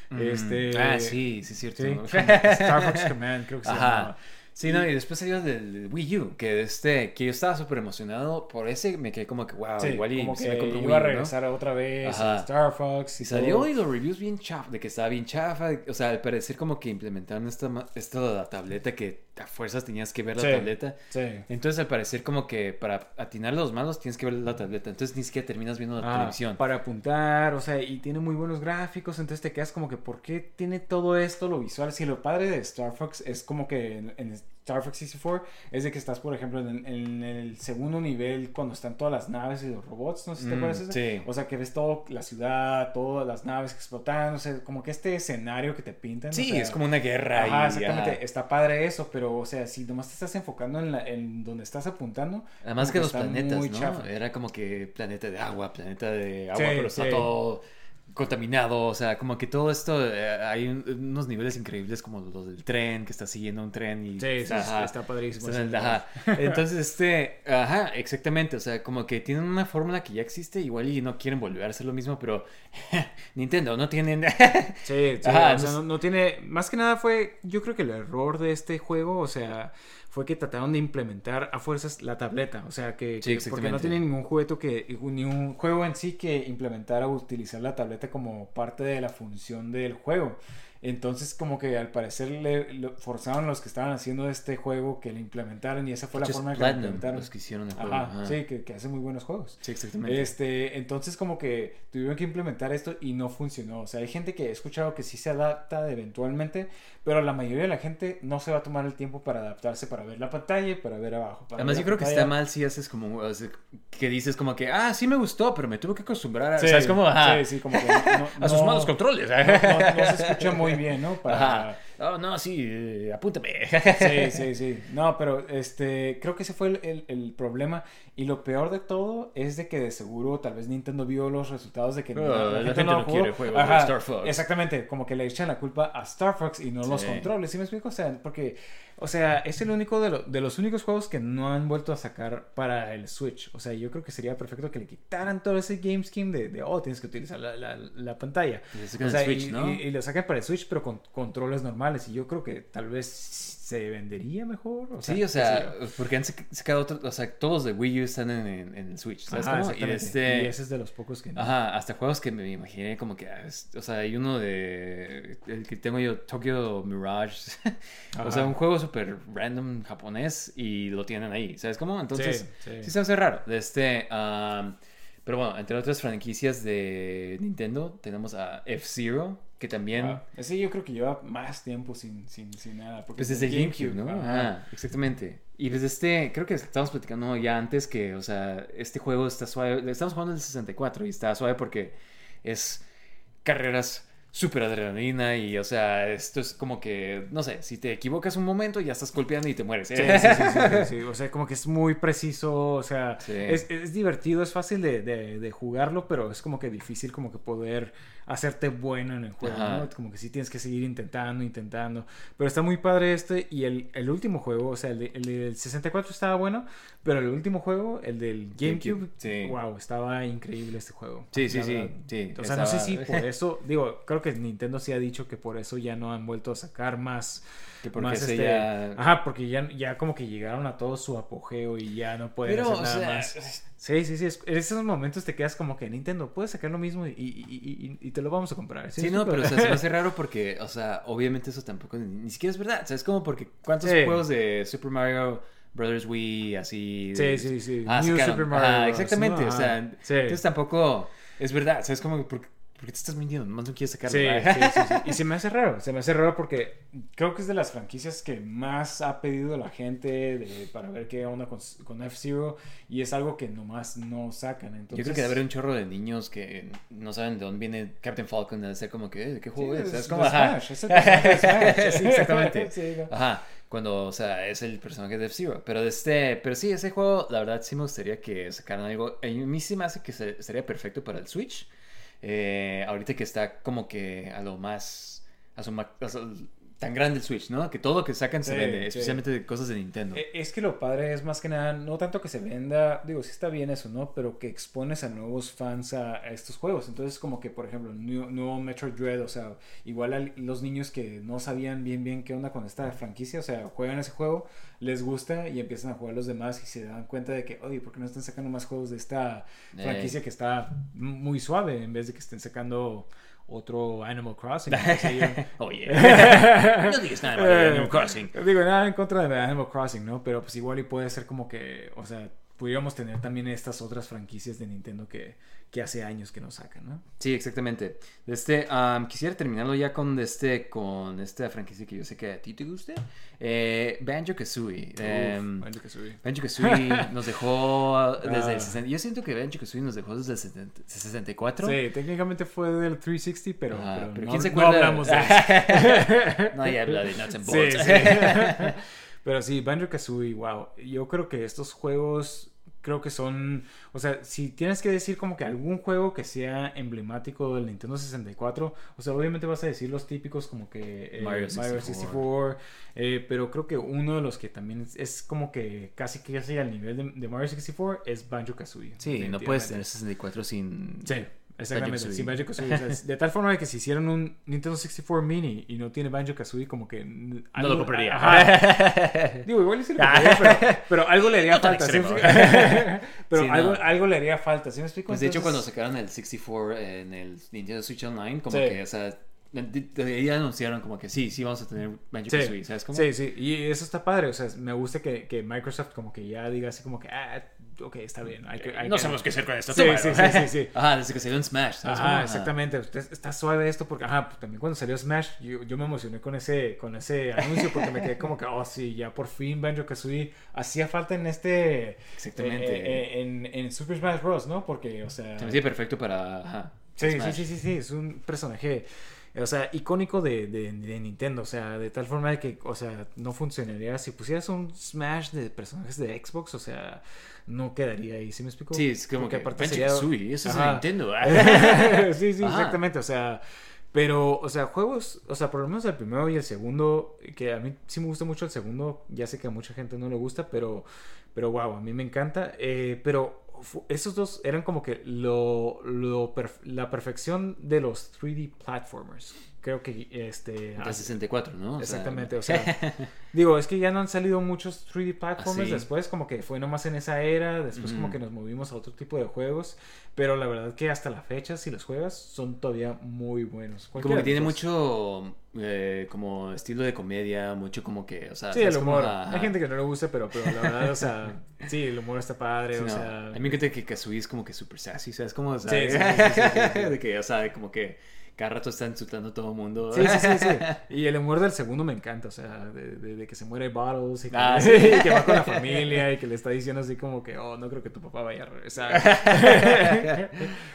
Mm, Este, Ah, sí, sí, es cierto. Sí, Star Fox Command, creo que se llamaba. Sí, no, y después salió del Wii U, que este, que yo estaba súper emocionado por ese, me quedé como que, wow, Sí, igual y como que me iba a Wii ¿no? regresar otra vez a Star Fox Y y salió todo. y los reviews bien chafa, de que estaba bien chafa, o sea, al parecer como que implementaron esta, ma- esto de la tableta, que a fuerzas tenías que ver la Sí. tableta. Sí. Entonces al parecer como que para atinar los malos tienes que ver la tableta, entonces ni siquiera terminas viendo la Ah, televisión. Para apuntar, o sea, y tiene muy buenos gráficos, entonces te quedas como que, ¿por qué tiene todo esto, lo visual? Si lo padre de Star Fox es como que en, en Star Fox 64 es de que estás, por ejemplo, en, en el segundo nivel cuando están todas las naves y los robots, no sé si te Mm, acuerdas. de eso? sí. O sea, que ves todo, la ciudad, todas las naves explotando, o sea, como que este escenario que te pintan. o Sí, sea, es como una guerra. Ajá, y, exactamente. ajá. Está padre eso, pero, o sea, si nomás te estás enfocando en, la, en donde estás apuntando. Además que los planetas, ¿no? chafa. Era como que planeta de agua, planeta de agua, Sí, pero está sí. todo contaminado, o sea, como que todo esto, eh, hay un- unos niveles increíbles como los del tren, que está siguiendo un tren y... Sí, sí, ajá, está padrísimo. está ajá. Entonces, este, ajá, exactamente, o sea, como que tienen una fórmula que ya existe, igual y no quieren volver a hacer lo mismo, pero Nintendo no tienen... Sí, sí, Ajá, o sea, no, no tiene, más que nada fue, yo creo que el error de este juego, o sea, fue que trataron de implementar a fuerzas la tableta, o sea, que, Sí, que- porque no tiene ningún juguete que, ni un juego en sí que implementara o utilizar la tableta como parte de la función del juego. Entonces, como que al parecer le, lo- forzaron los que estaban haciendo este juego que le implementaran y esa fue la forma que lo implementaron. los que hicieron el juego. Ajá, ajá. sí, que, que hace muy buenos juegos. Sí, exactamente. Este, entonces como que tuvieron que implementar esto y no funcionó. O sea, hay gente que he escuchado que sí se adapta eventualmente, pero la mayoría de la gente no se va a tomar el tiempo para adaptarse, para ver la pantalla, para ver abajo. para Además, ver yo creo que pantalla. está mal si haces como, o sea, que dices como que, ah, sí me gustó, pero me tuve que acostumbrar a, Sí, o sea, es como, ajá, sí, sí, como que no- no- a sus malos controles. No, no- no se escucha muy bien, ¿no? Para. Oh, no, sí, eh, apúntame. Sí, sí, sí. No, pero este, creo que ese fue el, el- el problema. Y lo peor de todo es de que de seguro tal vez Nintendo vio los resultados de que Oh, la gente no jugó. quiere juegos de Ajá, Star Fox. Exactamente, como que le echan la culpa a Star Fox y no los Sí. controles. ¿Sí me explico? O sea, porque, o sea, es el único de, lo- de los únicos juegos que no han vuelto a sacar para el Switch. O sea, yo creo que sería perfecto que le quitaran todo ese game scheme de, de, oh, tienes que utilizar la, la- la pantalla. Y O sea, Switch, y, ¿no? y- y lo sacan para el Switch, pero con controles normales. Y yo creo que tal vez se vendería mejor. O sea, Sí, o sea, porque han sac- sacado otros, o sea, todos de Wii U están en, en, Switch, ¿sabes Ajá? Y, este, Y ese es de los pocos que no. Ajá, hasta juegos que me imaginé como que, ah, o sea, hay uno de, el que tengo yo, Tokyo Mirage, o sea, un juego súper random japonés y lo tienen ahí, ¿sabes cómo? Entonces, Sí, sí, sí. se hace raro. De este, pero bueno, entre otras franquicias de Nintendo, tenemos a F-Zero, que también... Ah, ese yo creo que lleva más tiempo sin, sin, sin nada. Porque Pues es desde de GameCube, ¿no? Exactamente. Y desde este, creo que estábamos platicando ya antes que, o sea, este juego está suave. Estamos jugando en el 64 y está suave porque es carreras súper adrenalina y, o sea, esto es como que, no sé, si te equivocas un momento ya estás golpeando y te mueres. Sí, sí, sí, sí. O sea, como que es muy preciso, o sea, es divertido, es fácil de, de- de jugarlo, pero es como que difícil como que poder hacerte bueno en el juego. ¿no? Como que sí tienes que seguir intentando, intentando. Pero está muy padre este y el, el último juego, o sea, el, de- el del 64 estaba bueno, pero el último juego, el del GameCube, GameCube, sí. wow, estaba increíble este juego. Sí, sí, sí, sí, O sea, no sé si por eso, digo, creo que Nintendo sí ha dicho que por eso ya no han vuelto a sacar más Que porque más este- ya- Ajá, porque ya, ya como que llegaron a todo su apogeo y ya no pueden Pero, hacer o nada sea, más. Sí, sí, sí. es- en esos momentos te quedas como que Nintendo, puedes sacar lo mismo y, y- y- te lo vamos a comprar. Sí, no, pero o sea, se me hace raro porque, o sea, obviamente eso tampoco ni, ni siquiera es verdad. O sea, es como porque ¿cuántos Sí. juegos de Super Mario Brothers Wii así? Sí, sí, sí. Ah, New. Super Mario Bros, exactamente. ¿no? O sea. Sí. entonces tampoco es verdad. O sea, es como, ¿por, por qué te estás mintiendo? Nomás no quieres sacarlo. Sí, sí, sí, sí. Y se me hace raro, se me hace raro porque creo que es de las franquicias que más ha pedido la gente de- para ver qué onda con, con F-Zero y es algo que nomás no sacan. Entonces, Yo creo que debe haber un chorro de niños que no saben de dónde viene Captain Falcon. De ser como que, "Eh, ¿de qué juego es? es Es como, ajá. Smash, es el de Smash. exactamente. Ajá. Cuando, o sea, es el personaje de F-Zero. Pero este, pero sí, ese juego, la verdad, sí me gustaría que sacaran algo. A mí sí me hace que se- sería perfecto para el Switch. Eh, ahorita que está como que a lo más. A su, tan grande el Switch, ¿no? Que todo lo que sacan se Sí, vende, sí. especialmente de cosas de Nintendo. Eh, Es que lo padre es más que nada, no tanto que se venda, digo, sí está bien eso, ¿no? Pero que expones a nuevos fans a, estos juegos. Entonces, como que, por ejemplo, nuevo, nuevo Metroid Dread, o sea, igual a los niños que no sabían bien bien qué onda con esta franquicia, o sea, juegan ese juego, les gusta y empiezan a jugar los demás y se dan cuenta de que, oye, ¿por qué no están sacando más juegos de esta Eh. franquicia que está muy suave en vez de que estén sacando otro Animal Crossing? O sea, yo- Oye, no digas nada de Animal Crossing. Digo, nada en contra de Animal Crossing, ¿no? Pero pues igual y puede ser como que, o sea, pudiéramos tener también estas otras franquicias de Nintendo que, que hace años que no sacan, ¿no? Sí, exactamente. Este, am, quisiera terminarlo ya con este, con esta franquicia que yo sé que a ti te guste. Eh, Banjo Kazooie. Banjo Kazooie. Banjo Kazooie nos dejó desde Ah. el 60. Yo siento que Banjo Kazooie nos dejó desde el 70 64. Sí, técnicamente fue del 360, pero, Ah, pero, pero no, ¿quién se no acuerda? hablamos de eso. Nadie habla de Nuts and Sí, Bolts. sí. Pero sí, Banjo Kazooie, wow. Yo creo que estos juegos, creo que son. O sea, si tienes que decir como que algún juego que sea emblemático del Nintendo 64, o sea, obviamente vas a decir los típicos como que eh, Mario 64. 64, eh, pero creo que uno de los que también es, es como que casi que casi al nivel de, de Mario 64 es Banjo Kazooie. Sí, no puedes tener 64 sin. Sí, exactamente. Banjo-Kazooie. Sí, Banjo-Kazooie. O sea, es de tal forma de que si hicieran un Nintendo 64 Mini y no tiene Banjo-Kazooie, como que... No lo compraría. Digo, igual sí lo compraría, pero, pero algo le haría No falta. ¿sí me extremo. explico? pero Sí, no. algo, algo le haría falta, ¿sí me explico? Pues de hecho, cuando sacaron el 64 en el Nintendo Switch Online, como Sí. que, o sea, ya anunciaron como que sí, sí vamos a tener Banjo Sí, Kazooie, ¿sabes cómo? sí, sí, y eso está padre, o sea, me gusta que, que Microsoft como que ya diga así como que, ah, ok, está bien. Hay que, hay no que- sabemos qué hacer con esto. Sí, sí, ¿no? sí, sí, sí. Ajá, desde que salió en Smash, ¿sabes? Ajá, Ajá. exactamente. Está suave esto porque, ajá, pues, también cuando salió Smash, yo, yo me emocioné con ese, con ese anuncio porque me quedé como que, oh, sí, ya por fin Banjo Kazooie hacía falta en este. Exactamente. eh, eh, en, en Super Smash Bros., ¿no? Porque, o sea. Se me hacía perfecto para. Ajá, Sí, sí, sí, sí, es un personaje, o sea, icónico de, de, de Nintendo, o sea, de tal forma de que, o sea, no funcionaría si pusieras un Smash de personajes de Xbox, o sea, no quedaría ahí, ¿sí me explico? Sí, es como Porque que aparte sería- Kazooie, eso es Ajá. Nintendo. sí, sí, Ajá. exactamente, o sea, pero, o sea, juegos, o sea, por lo menos el primero y el segundo, que a mí sí me gusta mucho el segundo, ya sé que a mucha gente no le gusta, pero, pero wow, a mí me encanta, eh, pero esos dos eran como que lo, lo perf- la perfección de los 3D platformers. Creo que este... Hace- 64, ¿no? O sea, Exactamente, o sea, digo, es que ya no han salido muchos 3D platformers Ah, sí. después, como que fue nomás en esa era, después como que nos movimos a otro tipo de juegos, pero la verdad que hasta la fecha, si los juegas, son todavía muy buenos. Como que tiene de mucho eh, como estilo de comedia, mucho como que, o sea, Sí, el humor. Hay gente que no le gusta, pero, pero la verdad, o sea, sí, el humor está padre, Sí, o no, sea... A mí me encanta que Kazooie es como que super sassy. Como, o sea, Sí, sí, sí, sí, sí, sí. de que, o sea, como que cada rato está insultando a todo el mundo. Sí, sí, sí, sí. Y el humor del segundo me encanta, o sea, de, de- de que se muere Bottles y que, Ah, sí. y que va con la familia y que le está diciendo así como que, oh, no creo que tu papá vaya a regresar.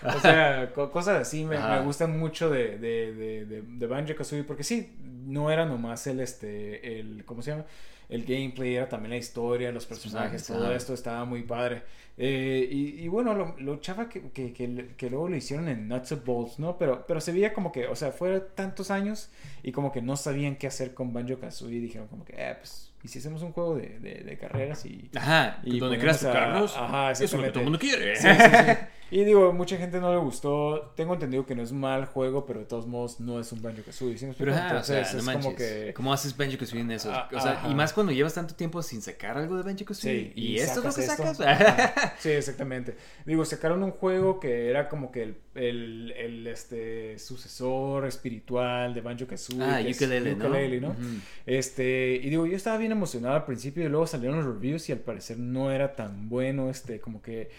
o sea, co- cosas así me, me gustan mucho de, de, de, de, de Banjo Kazooie porque sí, no era nomás el, este, el, ¿cómo se llama? El gameplay, era también la historia, los personajes, todo esto estaba muy padre. Eh, y, y bueno, lo, lo chava que, que, que, que luego lo hicieron en Nuts and Bolts, ¿no? Pero, pero se veía como que, o sea, fuera tantos años y como que no sabían qué hacer con Banjo Kazooie y dijeron como que, eh, pues, ¿y si hacemos un juego de, de, de carreras y... Ajá, Y donde creas tu Carlos. ajá, eso es lo que todo el mundo quiere. Sí, sí, sí. Y digo, mucha gente no le gustó. Tengo entendido que no es mal juego, pero de todos modos no es un Banjo Kazooie. ¿sí Pero ajá, o sea, Entonces no es como que. ¿Cómo haces Banjo Kazooie en eso? Ah, o sea, ajá. y más cuando llevas tanto tiempo sin sacar algo de Banjo Kazooie. Sí, y, esto es lo que sacas. Sí, exactamente. Digo, sacaron un juego que era como que el, el, el, este, sucesor espiritual de Banjo Kazooie. ah, que es ukulele, ¿no? ¿no? Ujú. Este, y digo, yo estaba bien emocionado al principio y luego salieron los reviews y al parecer no era tan bueno, este, como que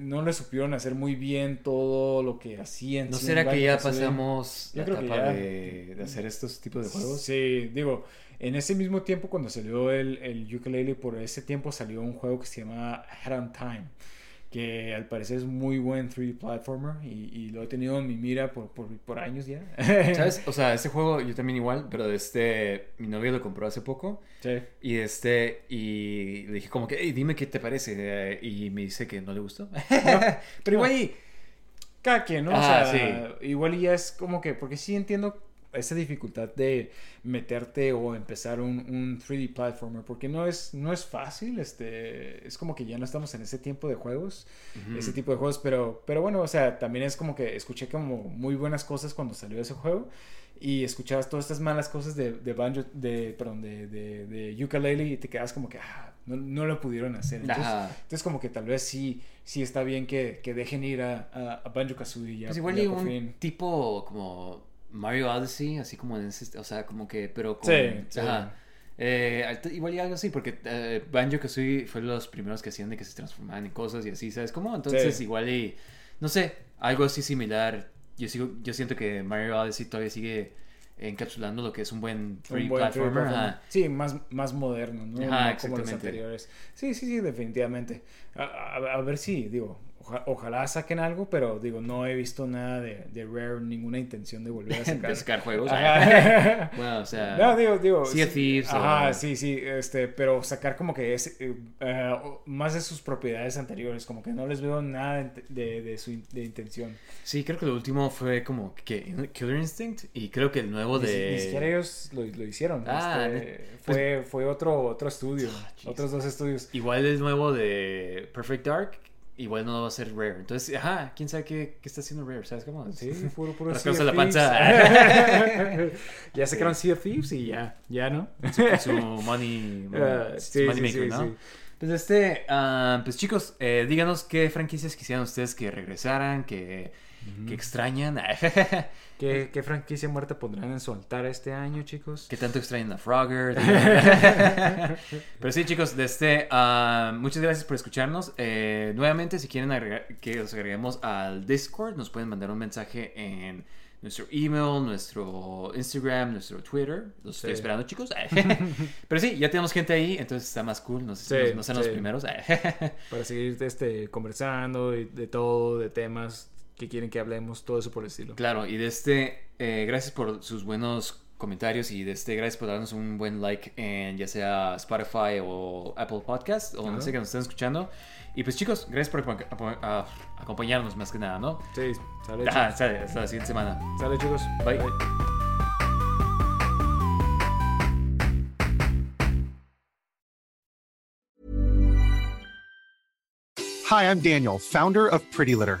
no le supieron hacer muy bien todo lo que hacían. ¿No será que ya Banjo-Kazooie. pasamos Yo la creo que etapa ya. de, de hacer estos tipos de juegos? Sí, digo, en ese mismo tiempo cuando salió el, el ukulele, por ese tiempo salió un juego que se llama Head on Time, que al parecer es muy buen 3D platformer y, y lo he tenido en mi mira por, por, por años ya. ¿Sabes? O sea, este juego yo también igual, pero este, mi novio lo compró hace poco. Sí. Y este, y le dije como que, hey, dime qué te parece. eh, Y me dice que no le gustó. Pero igual y, Cada quien, ¿no? Ah, o sea, igual y ya es como que, porque sí entiendo esa dificultad de meterte o empezar un, un 3D platformer, porque no es, no es fácil, este, es como que ya no estamos en ese tiempo de juegos, ese tipo de juegos, pero, pero bueno, o sea, también es como que escuché como muy buenas cosas cuando salió ese juego y escuchabas todas estas malas cosas de, de banjo, de, perdón, de, de, de ukulele y te quedas como que, ah, no, no lo pudieron hacer. Entonces, entonces, como que tal vez sí, sí está bien que, que dejen ir a, a, Banjo Kazooie. Pues igual ya un fin. tipo como Mario Odyssey, así como en ese, o sea, como que, pero con, sí, ajá. Eh, igual y algo así, porque eh, Banjo Kazooie fue los primeros que hacían de que se transformaban en cosas y así, ¿sabes cómo? Entonces, igual y, no sé, algo así similar yo, sigo, yo siento que Mario Odyssey todavía sigue encapsulando lo que es un buen 3 platformer. Sí, más, más moderno, ¿no? como los anteriores. Sí, sí, sí, definitivamente. a, ver si, digo, ojalá saquen algo, pero digo, no he visto nada de, de Rare, ninguna intención de volver a sacar, de sacar juegos. bueno, o sea, no, digo, digo, sea Thieves. Ajá, sí, sí, este, pero sacar como que es eh, más de sus propiedades anteriores, como que no les veo nada de, de su de intención. Sí, creo que lo último fue como que Killer Instinct y creo que el nuevo de... Ni, siquiera ellos lo, lo hicieron. Ah, este, pues fue, fue otro, otro estudio, ah, otros dos estudios. Igual el nuevo de Perfect Dark igual no va a ser Rare. Entonces, ajá, quién sabe qué, qué está haciendo Rare, ¿sabes cómo? Sí, puro, puro Las cosas la panza. ya sacaron Sea of Thieves y ya, ya, ¿no? su, money, uh, sí, money maker, ¿no? Pues este, uh, pues chicos, eh, díganos qué franquicias quisieran ustedes que regresaran, que, que extrañan. ¿Qué, franquicia muerta pondrán en su altar este año, chicos? ¿Qué tanto extrañan a Frogger? Pero sí, chicos, este, muchas gracias por escucharnos. Eh, nuevamente, si quieren que los agreguemos al Discord, nos pueden mandar un mensaje en nuestro email, nuestro Instagram, nuestro Twitter. Los estoy esperando, chicos. Pero sí, ya tenemos gente ahí, entonces está más cool. No sé si no, sean los primeros. Para seguir este, conversando de, de todo, de temas que quieren que hablemos, todo eso por el estilo. Claro, y de este, eh, gracias por sus buenos comentarios y de este, gracias por darnos un buen like en ya sea Spotify o Apple Podcast o no sé que nos estén escuchando. Y pues chicos, gracias por acompañarnos más que nada, ¿no? Sí, sale. Ah, sale, hasta la siguiente semana. Sale chicos. Bye. Bye. Hi, I'm Daniel, founder of Pretty Litter.